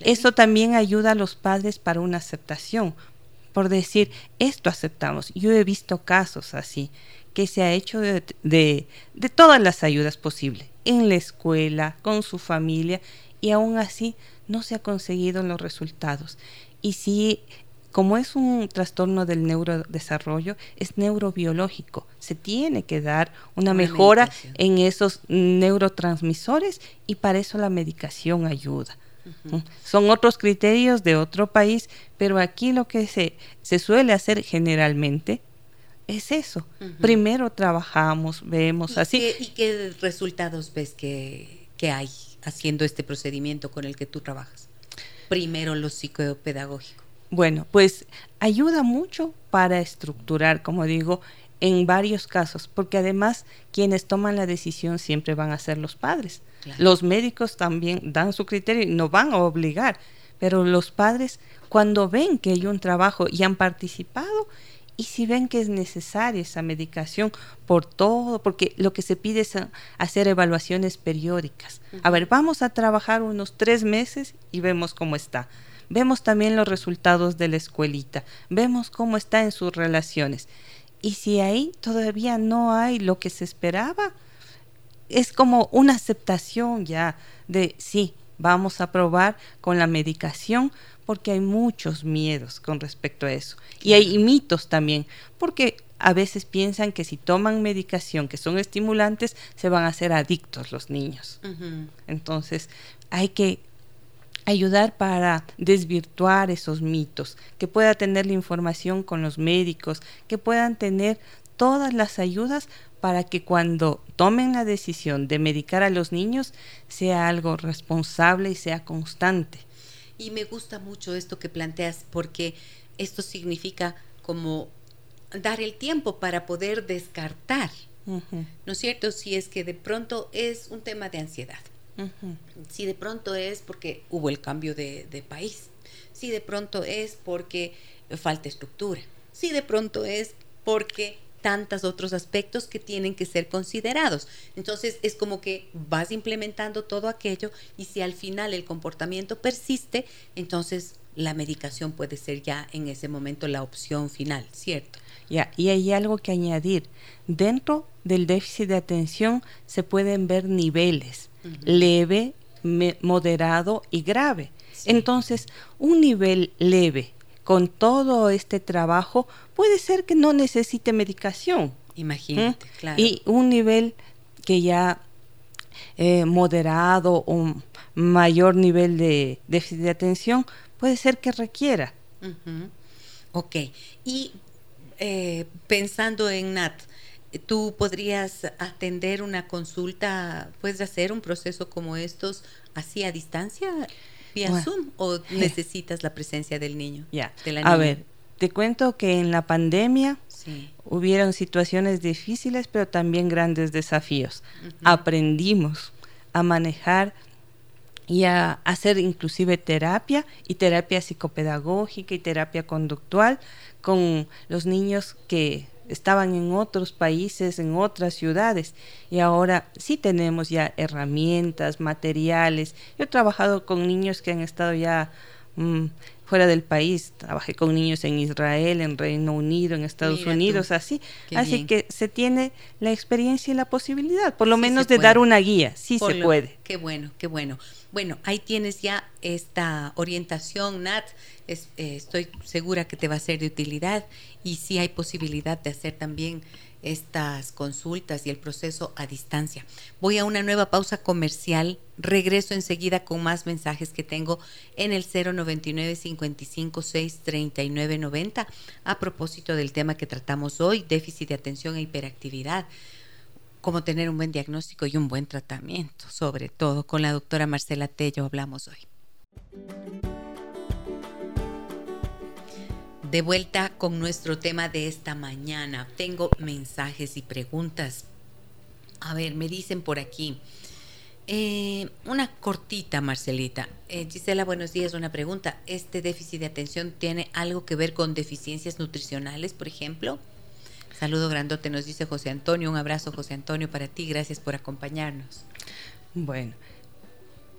eso también ayuda a los padres para una aceptación, por decir, esto aceptamos. Yo he visto casos así, que se ha hecho de, de, todas las ayudas posibles, en la escuela, con su familia, y aún así no se ha conseguido los resultados. Y si como es un trastorno del neurodesarrollo, es neurobiológico. Se tiene que dar una, mejora en esos neurotransmisores y para eso la medicación ayuda. Son otros criterios de otro país, pero aquí lo que se, se suele hacer generalmente es eso. Primero trabajamos, vemos así. ¿Y qué resultados ves que, que hay haciendo este procedimiento con el que tú trabajas? Primero lo psicopedagógico. Bueno, pues ayuda mucho para estructurar, como digo, en varios casos, porque además quienes toman la decisión siempre van a ser los padres. Los médicos también dan su criterio y no van a obligar, pero los padres cuando ven que hay un trabajo y han participado, y si ven que es necesaria esa medicación por todo, porque lo que se pide es hacer evaluaciones periódicas. A ver, vamos a trabajar unos tres meses y vemos cómo está. Vemos también los resultados de la escuelita, vemos cómo está en sus relaciones. Y si ahí todavía no hay lo que se esperaba, es como una aceptación ya de sí, vamos a probar con la medicación porque hay muchos miedos con respecto a eso. Y hay mitos también, porque a veces piensan que si toman medicación que son estimulantes, se van a hacer adictos los niños. Entonces, hay que ayudar para desvirtuar esos mitos, que pueda tener la información con los médicos, que puedan tener todas las ayudas para que cuando tomen la decisión de medicar a los niños sea algo responsable y sea constante. Y me gusta mucho esto que planteas porque esto significa como dar el tiempo para poder descartar, ¿no es cierto? Si es que de pronto es un tema de ansiedad si de pronto es porque hubo el cambio de, país, si de pronto es porque falta estructura, si de pronto es porque tantos otros aspectos que tienen que ser considerados. Entonces es como que vas implementando todo aquello y si al final el comportamiento persiste, entonces la medicación puede ser ya en ese momento la opción final, ¿cierto? Ya, y hay algo que añadir. Dentro del déficit de atención se pueden ver niveles leve, moderado y grave. Entonces, un nivel leve con todo este trabajo puede ser que no necesite medicación. Imagínate, claro. Y un nivel que ya eh, moderado o mayor nivel de déficit de atención puede ser que requiera. Ok. Y eh, pensando en Nat, tú podrías atender una consulta, puedes hacer un proceso como estos así a distancia vía Zoom o necesitas la presencia del niño? Ya. A ver, te cuento que en la pandemia hubieron situaciones difíciles, pero también grandes desafíos. Aprendimos a manejar y a hacer inclusive terapia y terapia psicopedagógica y terapia conductual con los niños que estaban en otros países, en otras ciudades y ahora sí tenemos ya herramientas, materiales. Yo he trabajado con niños que han estado ya mm, fuera del país, trabajé con niños en Israel, en Reino Unido, en Estados Unidos, así. así que se tiene la experiencia y la posibilidad, por lo menos de dar una guía, sí se puede. Qué bueno, qué bueno. Bueno, ahí tienes ya esta orientación, Nat. Eh, estoy segura que te va a ser de utilidad y sí hay posibilidad de hacer también estas consultas y el proceso a distancia. Voy a una nueva pausa comercial. Regreso enseguida con más mensajes que tengo en el 099 556 3990 a propósito del tema que tratamos hoy, déficit de atención e hiperactividad cómo tener un buen diagnóstico y un buen tratamiento, sobre todo con la doctora Marcela Tello hablamos hoy. De vuelta con nuestro tema de esta mañana. Tengo mensajes y preguntas. A ver, me dicen por aquí. Eh, una cortita, Marcelita. Eh, Gisela, buenos días. Una pregunta. ¿Este déficit de atención tiene algo que ver con deficiencias nutricionales, por ejemplo? Saludo grandote, nos dice José Antonio. Un abrazo, José Antonio, para ti. Gracias por acompañarnos. Bueno,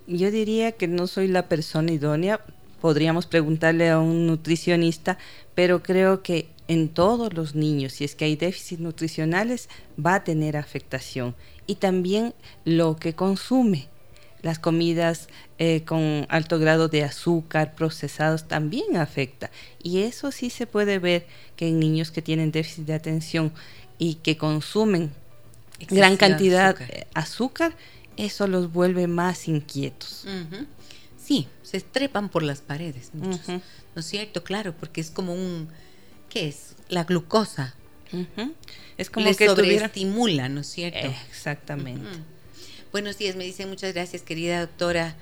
yo diría que no soy la persona idónea. Podríamos preguntarle a un nutricionista, pero creo que en todos los niños, si es que hay déficits nutricionales, va a tener afectación. Y también lo que consume las comidas eh, con alto grado de azúcar, procesados, también afecta. Y eso sí se puede ver que en niños que tienen déficit de atención y que consumen gran cantidad de azúcar. eso los vuelve más inquietos. Sí, se trepan por las paredes muchos. ¿No es cierto? Claro, porque es como un... ¿Qué es? La glucosa. Es como que sobreestimula, ¿no es cierto? Exactamente. Buenos días, me dice muchas gracias, querida doctora.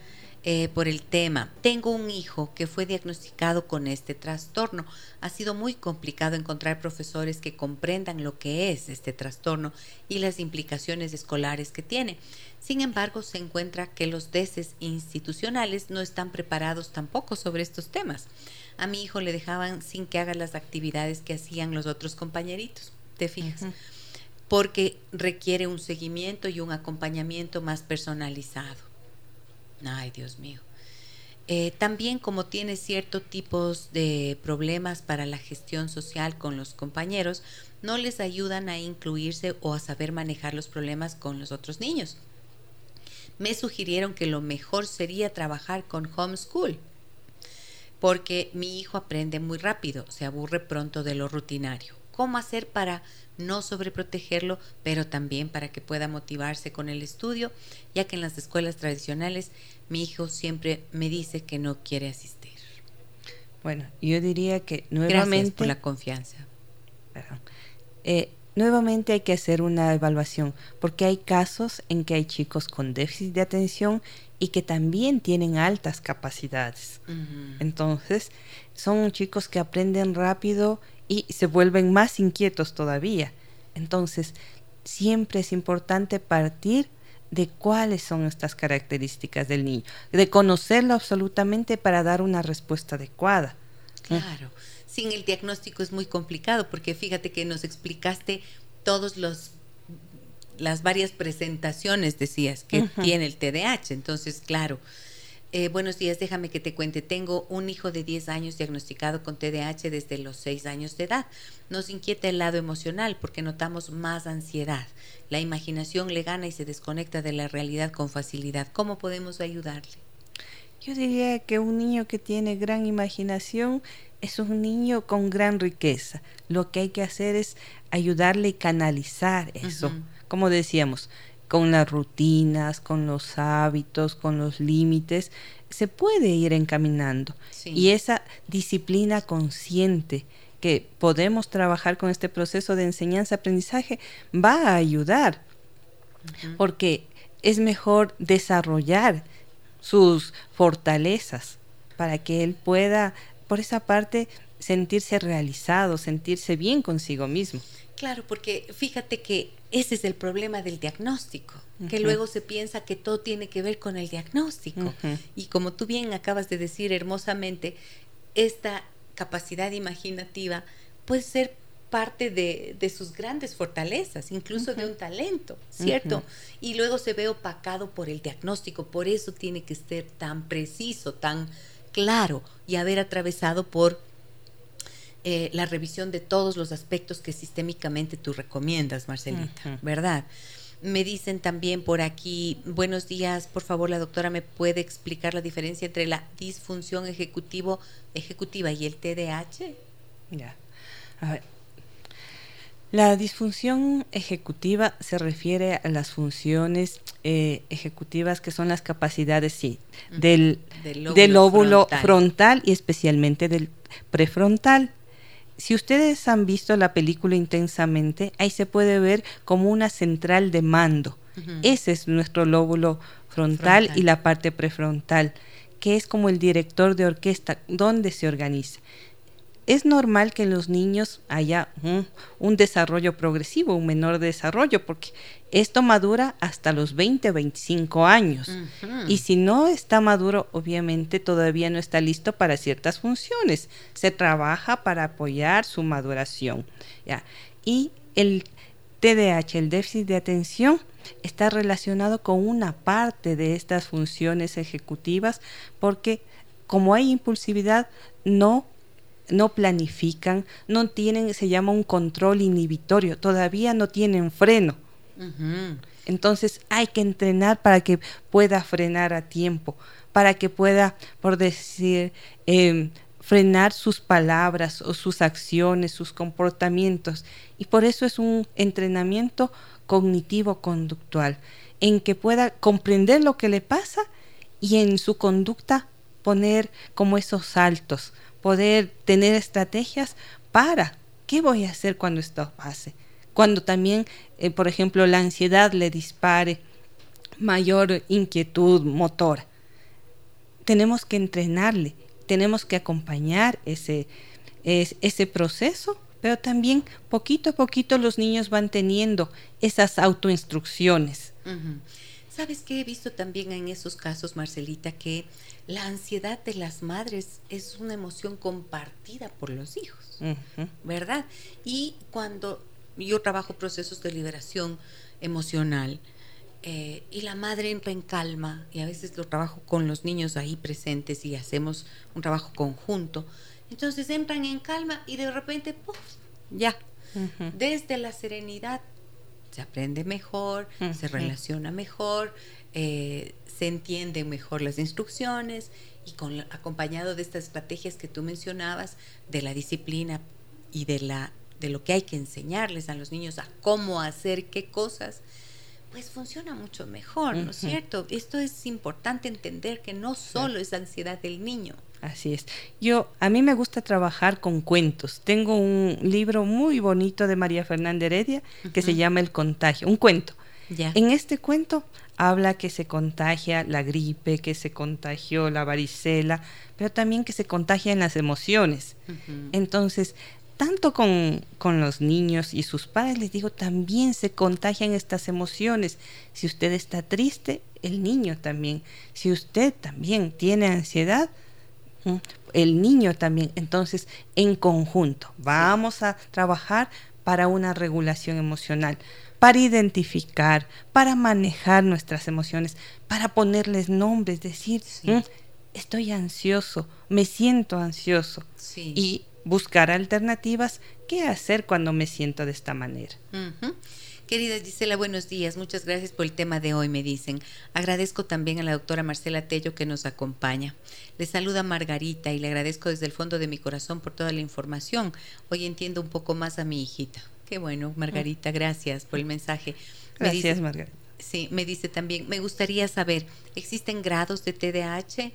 Eh, por el tema. Tengo un hijo que fue diagnosticado con este trastorno. Ha sido muy complicado encontrar profesores que comprendan lo que es este trastorno y las implicaciones escolares que tiene. Sin embargo, se encuentra que los DECES institucionales no están preparados tampoco sobre estos temas. A mi hijo le dejaban sin que haga las actividades que hacían los otros compañeritos. ¿Te fijas? porque requiere un seguimiento y un acompañamiento más personalizado. Ay, Dios mío. Eh, también como tiene ciertos tipos de problemas para la gestión social con los compañeros, no les ayudan a incluirse o a saber manejar los problemas con los otros niños. Me sugirieron que lo mejor sería trabajar con homeschool, porque mi hijo aprende muy rápido, se aburre pronto de lo rutinario. ¿Cómo hacer para no sobreprotegerlo, pero también para que pueda motivarse con el estudio, ya que en las escuelas tradicionales mi hijo siempre me dice que no quiere asistir. Bueno, yo diría que nuevamente... Gracias por la confianza. Eh, nuevamente hay que hacer una evaluación, porque hay casos en que hay chicos con déficit de atención y que también tienen altas capacidades. Entonces, son chicos que aprenden rápido y se vuelven más inquietos todavía. Entonces, siempre es importante partir de cuáles son estas características del niño, de conocerlo absolutamente para dar una respuesta adecuada. Claro, sin el diagnóstico es muy complicado porque fíjate que nos explicaste todos los las varias presentaciones decías que tiene el TDAH, entonces claro, eh, buenos días, déjame que te cuente. Tengo un hijo de 10 años diagnosticado con TDAH desde los 6 años de edad. Nos inquieta el lado emocional porque notamos más ansiedad. La imaginación le gana y se desconecta de la realidad con facilidad. ¿Cómo podemos ayudarle? Yo diría que un niño que tiene gran imaginación es un niño con gran riqueza. Lo que hay que hacer es ayudarle y canalizar eso. Como decíamos, con las rutinas, con los hábitos, con los límites, se puede ir encaminando. Y esa disciplina consciente que podemos trabajar con este proceso de enseñanza-aprendizaje va a ayudar, porque es mejor desarrollar sus fortalezas para que él pueda, por esa parte, sentirse realizado, sentirse bien consigo mismo. Claro, porque fíjate que ese es el problema del diagnóstico, que luego se piensa que todo tiene que ver con el diagnóstico. Y como tú bien acabas de decir hermosamente, esta capacidad imaginativa puede ser parte de, sus grandes fortalezas, incluso de un talento, ¿cierto? Y luego se ve opacado por el diagnóstico, por eso tiene que ser tan preciso, tan claro y haber atravesado por eh, la revisión de todos los aspectos que sistémicamente tú recomiendas, Marcelita, ¿verdad? Me dicen también por aquí, buenos días, por favor, la doctora me puede explicar la diferencia entre la disfunción ejecutivo, ejecutiva y el TDAH. Ya. A ver. La disfunción ejecutiva se refiere a las funciones eh, ejecutivas que son las capacidades sí, del, del, lóbulo, frontal y especialmente del prefrontal si ustedes han visto la película intensamente, ahí se puede ver como una central de mando. Ese es nuestro lóbulo frontal, y la parte prefrontal, que es como el director de orquesta, donde se organiza es normal que en los niños haya un, desarrollo progresivo, un menor desarrollo, porque esto madura hasta los 20, 25 años. Y si no está maduro, obviamente todavía no está listo para ciertas funciones. Se trabaja para apoyar su maduración. ¿ya? Y el TDAH, el déficit de atención, está relacionado con una parte de estas funciones ejecutivas porque como hay impulsividad, no no planifican, no tienen, se llama un control inhibitorio, todavía no tienen freno. Entonces hay que entrenar para que pueda frenar a tiempo, para que pueda, por decir, em, frenar sus palabras o sus acciones, sus comportamientos. Y por eso es un entrenamiento cognitivo-conductual, en que pueda comprender lo que le pasa y en su conducta poner como esos saltos, poder tener estrategias para qué voy a hacer cuando esto pase. Cuando también, eh, por ejemplo, la ansiedad le dispare mayor inquietud motora. Tenemos que entrenarle, tenemos que acompañar ese, ese proceso, pero también poquito a poquito los niños van teniendo esas autoinstrucciones. ¿Sabes qué he visto también en esos casos, Marcelita? Que la ansiedad de las madres es una emoción compartida por los hijos, ¿verdad? Y cuando yo trabajo procesos de liberación emocional eh, y la madre entra en calma, y a veces lo trabajo con los niños ahí presentes y hacemos un trabajo conjunto, entonces entran en calma y de repente, ¡puf! Ya, desde la serenidad se aprende mejor, se relaciona mejor, eh, se entienden mejor las instrucciones y con, acompañado de estas estrategias que tú mencionabas, de la disciplina y de, la, de lo que hay que enseñarles a los niños a cómo hacer qué cosas, pues funciona mucho mejor, ¿no es cierto? Esto es importante entender que no solo es ansiedad del niño. Así es. Yo, a mí me gusta trabajar con cuentos. Tengo un libro muy bonito de María Fernanda Heredia que se llama El contagio, un cuento. En este cuento habla que se contagia la gripe, que se contagió la varicela, pero también que se contagian las emociones. Entonces, tanto con, con, los niños y sus padres, les digo, también se contagian estas emociones. Si usted está triste, el niño también. Si usted también tiene ansiedad, el niño también. Entonces, en conjunto, vamos a trabajar para una regulación emocional, para identificar, para manejar nuestras emociones, para ponerles nombres, decir, estoy ansioso, me siento ansioso. Y buscar alternativas, ¿qué hacer cuando me siento de esta manera? Querida Gisela, buenos días. Muchas gracias por el tema de hoy, me dicen. Agradezco también a la doctora Marcela Tello que nos acompaña. Le saluda Margarita y le agradezco desde el fondo de mi corazón por toda la información. Hoy entiendo un poco más a mi hijita. Qué bueno, Margarita, gracias por el mensaje. gracias, Margarita. Sí, me dice también, me gustaría saber, ¿existen grados de TDAH?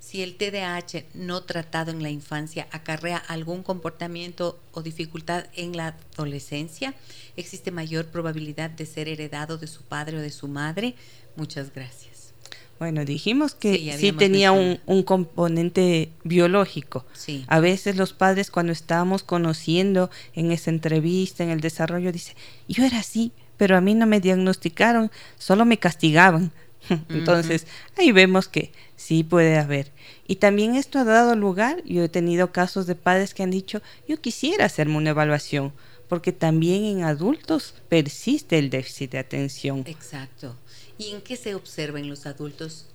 Si el TDAH no tratado en la infancia acarrea algún comportamiento o dificultad en la adolescencia, existe mayor probabilidad de ser heredado de su padre o de su madre. Muchas gracias. Bueno, dijimos que sí, tenía un, componente biológico. Sí. A veces los padres cuando estábamos conociendo en esa entrevista, en el desarrollo, dice, yo era así, pero a mí no me diagnosticaron, solo me castigaban. Entonces, ahí vemos que sí puede haber. Y también esto ha dado lugar, yo he tenido casos de padres que han dicho, yo quisiera hacerme una evaluación, porque también en adultos persiste el déficit de atención. Exacto. ¿Y en qué se observa en los adultos?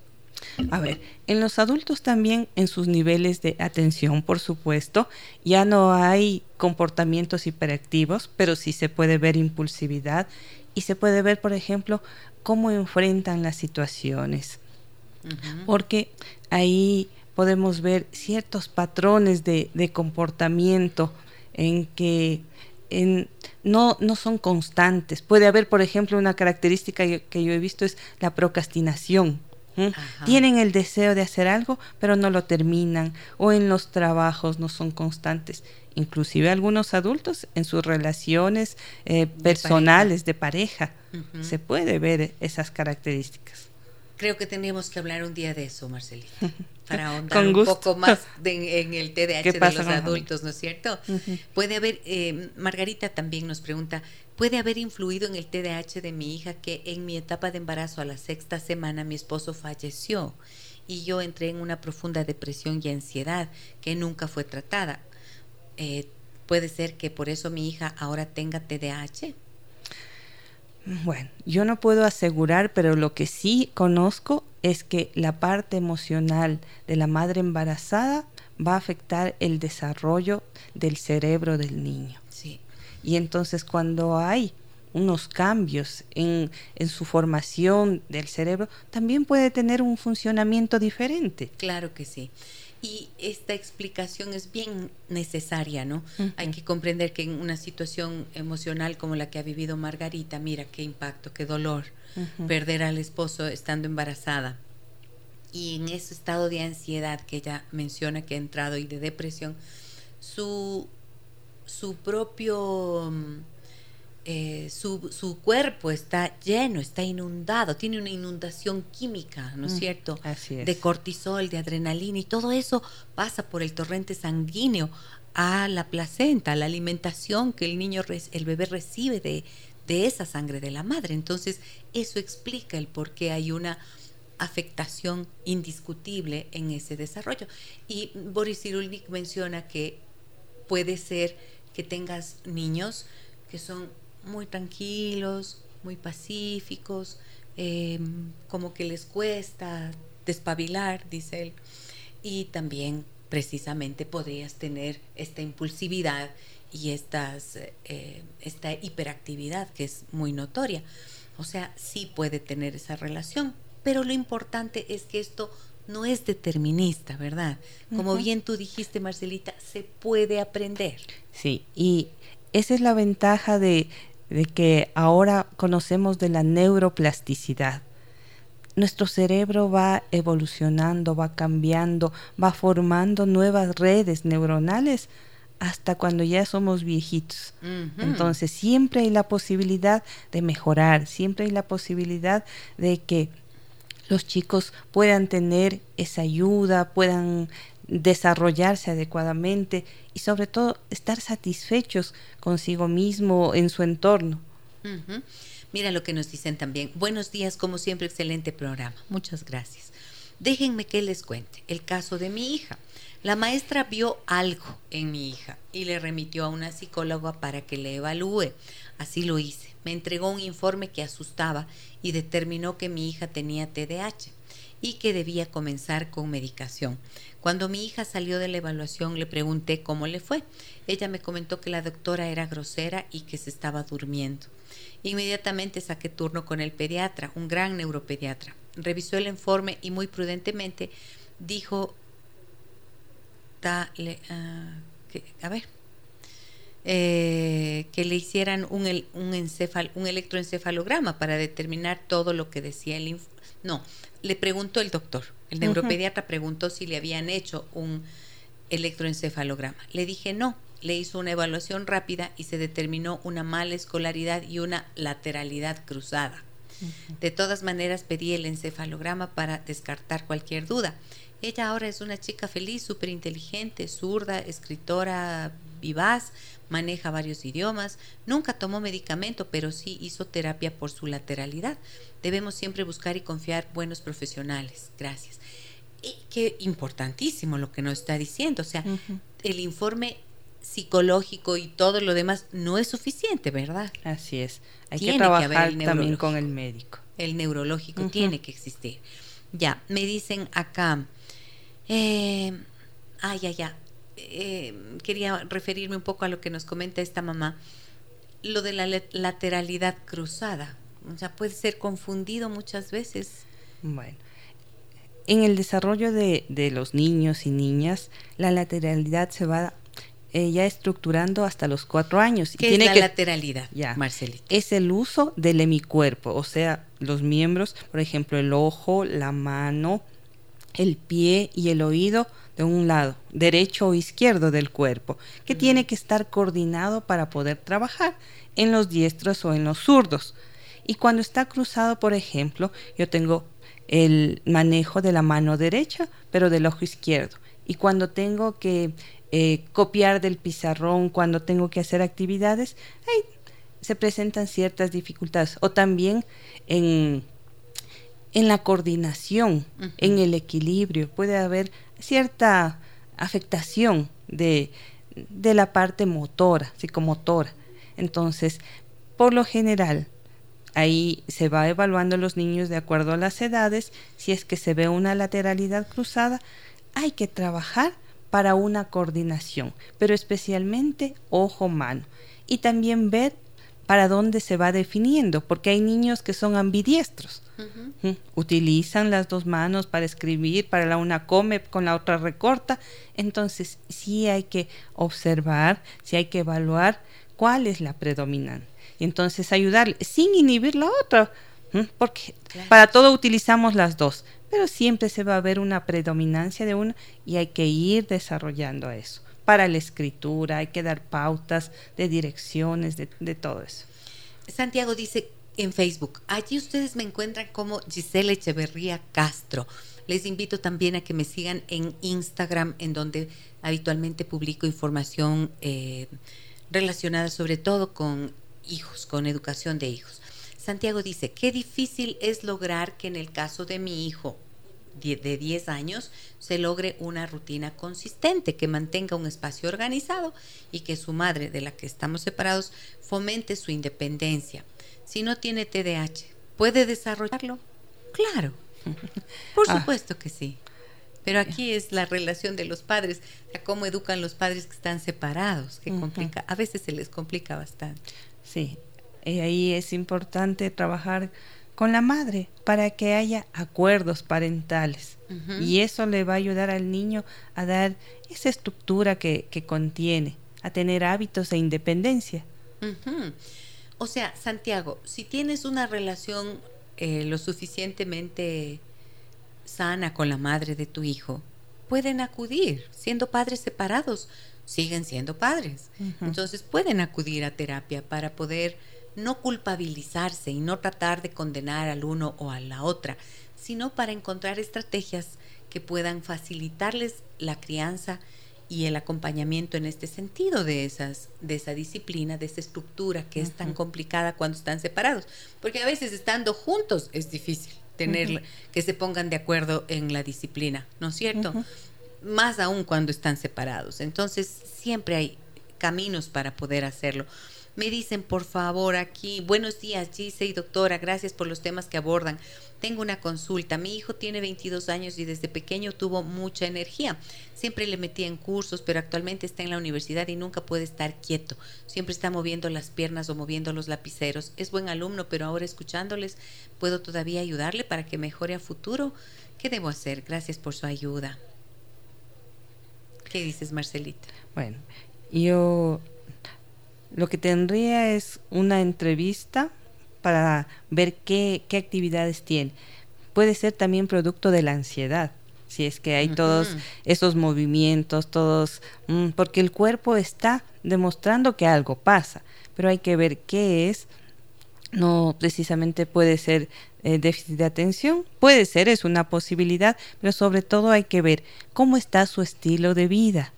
A ver, en los adultos también en sus niveles de atención, por supuesto, ya no hay comportamientos hiperactivos, pero sí se puede ver impulsividad y se puede ver, por ejemplo, cómo enfrentan las situaciones. Porque ahí podemos ver ciertos patrones de, comportamiento en que no, no son constantes. Puede haber, por ejemplo, una característica que yo he visto es la procrastinación. Tienen el deseo de hacer algo, pero no lo terminan, o en los trabajos no son constantes. Inclusive algunos adultos en sus relaciones eh, personales de pareja, se puede ver esas características. Creo que tendríamos que hablar un día de eso, Marcelita, para ahondar un poco más en el TDAH de los adultos, ¿no es cierto? Puede haber, eh, Margarita también nos pregunta, ¿puede haber influido en el TDAH de mi hija que en mi etapa de embarazo a la sexta semana mi esposo falleció y yo entré en una profunda depresión y ansiedad que nunca fue tratada? Eh, ¿Puede ser que por eso mi hija ahora tenga TDAH? Bueno, yo no puedo asegurar, pero lo que sí conozco es que la parte emocional de la madre embarazada va a afectar el desarrollo del cerebro del niño. Sí. Y entonces cuando hay unos cambios en, en, su formación del cerebro, también puede tener un funcionamiento diferente. Claro que sí. Y esta explicación es bien necesaria, ¿no? Hay que comprender que en una situación emocional como la que ha vivido Margarita, mira qué impacto, qué dolor, perder al esposo estando embarazada. Y en ese estado de ansiedad que ella menciona que ha entrado y de depresión, su, su propio mm, eh, su, su, cuerpo está lleno, está inundado, tiene una inundación química, ¿no es mm, cierto? De cortisol, de adrenalina y todo eso pasa por el torrente sanguíneo a la placenta, a la alimentación que el niño, el bebé recibe de, de esa sangre de la madre. Entonces, eso explica el por qué hay una afectación indiscutible en ese desarrollo. Y Boris Cyrulnik menciona que puede ser que tengas niños que son muy tranquilos, muy pacíficos, em, como que les cuesta despabilar, dice él. Y también precisamente podrías tener esta impulsividad y estas, eh, esta hiperactividad que es muy notoria. O sea, sí puede tener esa relación, pero lo importante es que esto no es determinista, ¿verdad? Como bien tú dijiste, Marcelita, se puede aprender. Sí, y esa es la ventaja de, de que ahora conocemos de la neuroplasticidad. Nuestro cerebro va evolucionando, va cambiando, va formando nuevas redes neuronales hasta cuando ya somos viejitos. Entonces siempre hay la posibilidad de mejorar, siempre hay la posibilidad de que los chicos puedan tener esa ayuda, puedan desarrollarse adecuadamente y sobre todo estar satisfechos consigo mismo en su entorno. Mira lo que nos dicen también. Buenos días, como siempre, excelente programa. Muchas gracias. Déjenme que les cuente el caso de mi hija. La maestra vio algo en mi hija y le remitió a una psicóloga para que le evalúe. Así lo hice. Me entregó un informe que asustaba y determinó que mi hija tenía TDAH y que debía comenzar con medicación. Cuando mi hija salió de la evaluación le pregunté cómo le fue. Ella me comentó que la doctora era grosera y que se estaba durmiendo. Inmediatamente saqué turno con el pediatra, un gran neuropediatra. Revisó el informe y muy prudentemente dijo, ah, a ver, eh, que le hicieran un, un, un electroencefalograma para determinar todo lo que decía el. No, le preguntó el doctor, el neuropediatra preguntó si le habían hecho un electroencefalograma. Le dije no, le hizo una evaluación rápida y se determinó una mala escolaridad y una lateralidad cruzada. De todas maneras pedí el encefalograma para descartar cualquier duda. Ella ahora es una chica feliz, súper inteligente, zurda, escritora vivaz, maneja varios idiomas, nunca tomó medicamento, pero sí hizo terapia por su lateralidad. Debemos siempre buscar y confiar buenos profesionales. Gracias. Y qué importantísimo lo que nos está diciendo. O sea, el informe psicológico y todo lo demás no es suficiente, ¿verdad? Así es. Hay que trabajar también con el médico. El neurológico tiene que existir. Ya, me dicen acá, eh, ay, ay, ay, eh, quería referirme un poco a lo que nos comenta esta mamá, lo de la lateralidad cruzada. O sea, puede ser confundido muchas veces. Bueno, en el desarrollo de, los niños y niñas, la lateralidad se va eh, ya estructurando hasta los cuatro años. ¿Qué y es la lateralidad, ya, Es el uso del hemicuerpo, o sea, los miembros, por ejemplo, el ojo, la mano, el pie y el oído de un lado, derecho o izquierdo del cuerpo, que tiene que estar coordinado para poder trabajar en los diestros o en los zurdos. Y cuando está cruzado, por ejemplo, yo tengo el manejo de la mano derecha, pero del ojo izquierdo. Y cuando tengo que eh, copiar del pizarrón, cuando tengo que hacer actividades, ahí se presentan ciertas dificultades. O también en en la coordinación, en el equilibrio. Puede haber cierta afectación de, de la parte motora, psicomotora. Entonces, por lo general, ahí se va evaluando los niños de acuerdo a las edades. Si es que se ve una lateralidad cruzada, hay que trabajar para una coordinación, pero especialmente ojo-mano. Y también ver para dónde se va definiendo, porque hay niños que son ambidiestros. Utilizan las dos manos para escribir, para la una come, con la otra recorta. Entonces, sí hay que observar, sí hay que evaluar cuál es la predominante. Y entonces ayudarle sin inhibir la otra, porque para todo utilizamos las dos, pero siempre se va a ver una predominancia de una y hay que ir desarrollando eso para la escritura, hay que dar pautas de direcciones, de, todo eso. Santiago dice en Facebook, allí ustedes me encuentran como Gisela Echeverría Castro. Les invito también a que me sigan en Instagram, en donde habitualmente publico información eh, relacionada sobre todo con hijos, con educación de hijos. Santiago dice, qué difícil es lograr que en el caso de mi hijo de 10 años se logre una rutina consistente, que mantenga un espacio organizado y que su madre, de la que estamos separados, fomente su independencia. Si no tiene TDAH, ¿puede desarrollarlo? Claro, por ah. supuesto que sí. Pero aquí es la relación de los padres, o cómo educan los padres que están separados, que complica, a veces se les complica bastante. Sí, y ahí es importante trabajar con la madre para que haya acuerdos parentales. Y eso le va a ayudar al niño a dar esa estructura que, contiene, a tener hábitos de independencia. O sea, Santiago, si tienes una relación eh, lo suficientemente sana con la madre de tu hijo, pueden acudir, siendo padres separados, siguen siendo padres. Entonces pueden acudir a terapia para poder no culpabilizarse y no tratar de condenar al uno o a la otra, sino para encontrar estrategias que puedan facilitarles la crianza y el acompañamiento en este sentido de esas de esa disciplina, de esa estructura que es tan complicada cuando están separados, porque a veces estando juntos es difícil tener que se pongan de acuerdo en la disciplina, ¿no es cierto? Más aún cuando están separados. Entonces, siempre hay caminos para poder hacerlo. Me dicen, por favor, aquí, buenos días, Gise y doctora, gracias por los temas que abordan. Tengo una consulta. Mi hijo tiene 22 años y desde pequeño tuvo mucha energía. Siempre le metía en cursos, pero actualmente está en la universidad y nunca puede estar quieto. Siempre está moviendo las piernas o moviendo los lapiceros. Es buen alumno, pero ahora escuchándoles, ¿puedo todavía ayudarle para que mejore a futuro? ¿Qué debo hacer? Gracias por su ayuda. ¿Qué dices, Marcelita? Bueno, yo lo que tendría es una entrevista para ver qué, qué actividades tiene. Puede ser también producto de la ansiedad, si es que hay todos esos movimientos, todos, mm, porque el cuerpo está demostrando que algo pasa, pero hay que ver qué es. No precisamente puede ser eh, déficit de atención, puede ser, es una posibilidad, pero sobre todo hay que ver cómo está su estilo de vida.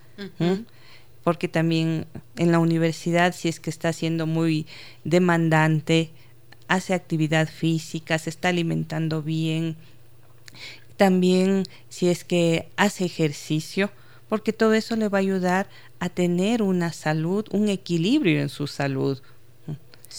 Porque también en la universidad, si es que está siendo muy demandante, hace actividad física, se está alimentando bien. También si es que hace ejercicio, porque todo eso le va a ayudar a tener una salud, un equilibrio en su salud.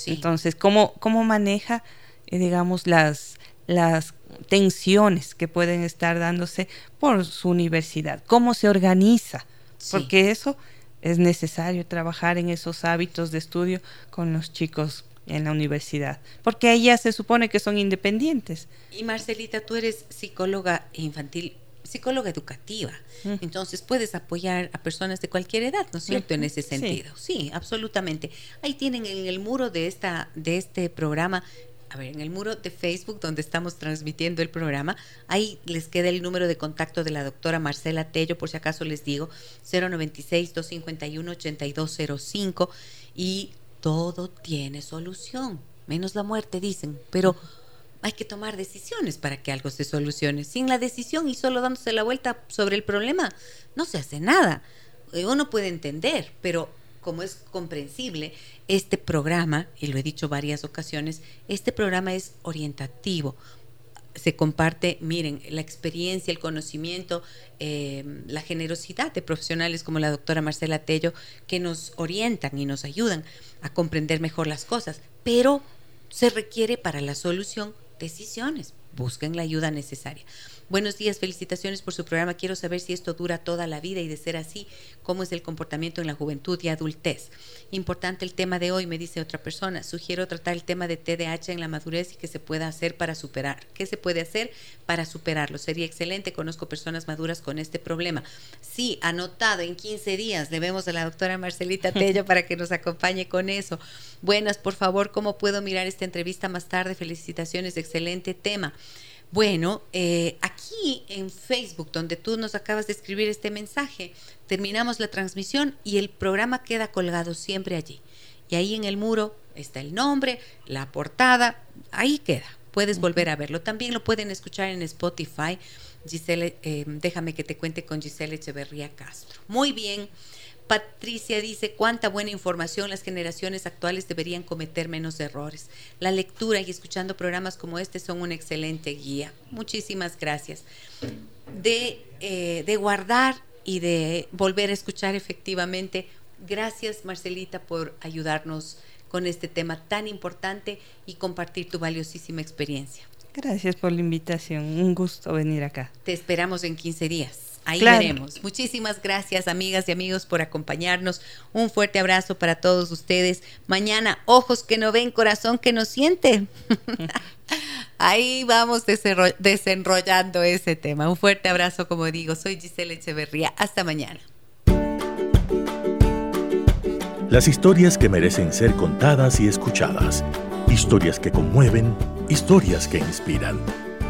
Entonces, ¿cómo, cómo maneja, eh, digamos, las, las tensiones que pueden estar dándose por su universidad? ¿Cómo se organiza? Porque eso es necesario trabajar en esos hábitos de estudio con los chicos en la universidad, porque ellas se supone que son independientes. Y Marcelita, tú eres psicóloga infantil, psicóloga educativa, entonces puedes apoyar a personas de cualquier edad, ¿no es cierto? En ese sentido, sí. absolutamente. Ahí tienen en el muro de esta de este programa a ver, en el muro de Facebook donde estamos transmitiendo el programa, ahí les queda el número de contacto de la doctora Marcela Tello, por si acaso les digo, 096-251-8205 y todo tiene solución, menos la muerte, dicen, pero hay que tomar decisiones para que algo se solucione. Sin la decisión y solo dándose la vuelta sobre el problema, no se hace nada. Eh, uno puede entender, pero como es comprensible, este programa, y lo he dicho varias ocasiones, este programa es orientativo se comparte, miren, la experiencia, el conocimiento, eh, la generosidad de profesionales como la doctora Marcela Tello, que nos orientan y nos ayudan a comprender mejor las cosas, pero se requiere para la solución decisiones. Busquen la ayuda necesaria. Buenos días, felicitaciones por su programa. Quiero saber si esto dura toda la vida y de ser así, cómo es el comportamiento en la juventud y adultez. Importante el tema de hoy, me dice otra persona. Sugiero tratar el tema de TDAH en la madurez y qué se puede hacer para superar. ¿Qué se puede hacer para superarlo? Sería excelente. Conozco personas maduras con este problema. Sí, anotado en 15 días. Le vemos a la doctora Marcelita Tello para que nos acompañe con eso. Buenas, por favor, ¿cómo puedo mirar esta entrevista más tarde? Felicitaciones, excelente tema. Bueno, eh, aquí en Facebook, donde tú nos acabas de escribir este mensaje, terminamos la transmisión y el programa queda colgado siempre allí. Y ahí en el muro está el nombre, la portada, ahí queda. Puedes volver a verlo. También lo pueden escuchar en Spotify. Giselle, eh, déjame que te cuente con Giselle Echeverría Castro. Muy bien. Patricia dice, cuánta buena información las generaciones actuales deberían cometer menos errores. La lectura y escuchando programas como este son una excelente guía. Muchísimas gracias. De, eh, de guardar y de volver a escuchar efectivamente. Gracias Marcelita por ayudarnos con este tema tan importante y compartir tu valiosísima experiencia. Gracias por la invitación. Un gusto venir acá. Te esperamos en 15 días. Ahí veremos. Muchísimas gracias, amigas y amigos, por acompañarnos. Un fuerte abrazo para todos ustedes. Mañana, ojos que no ven, corazón que no siente. Ahí vamos desenrollando ese tema. Un fuerte abrazo, como digo. Soy Giselle Echeverría. Hasta mañana. Las historias que merecen ser contadas y escuchadas. Historias que conmueven, historias que inspiran.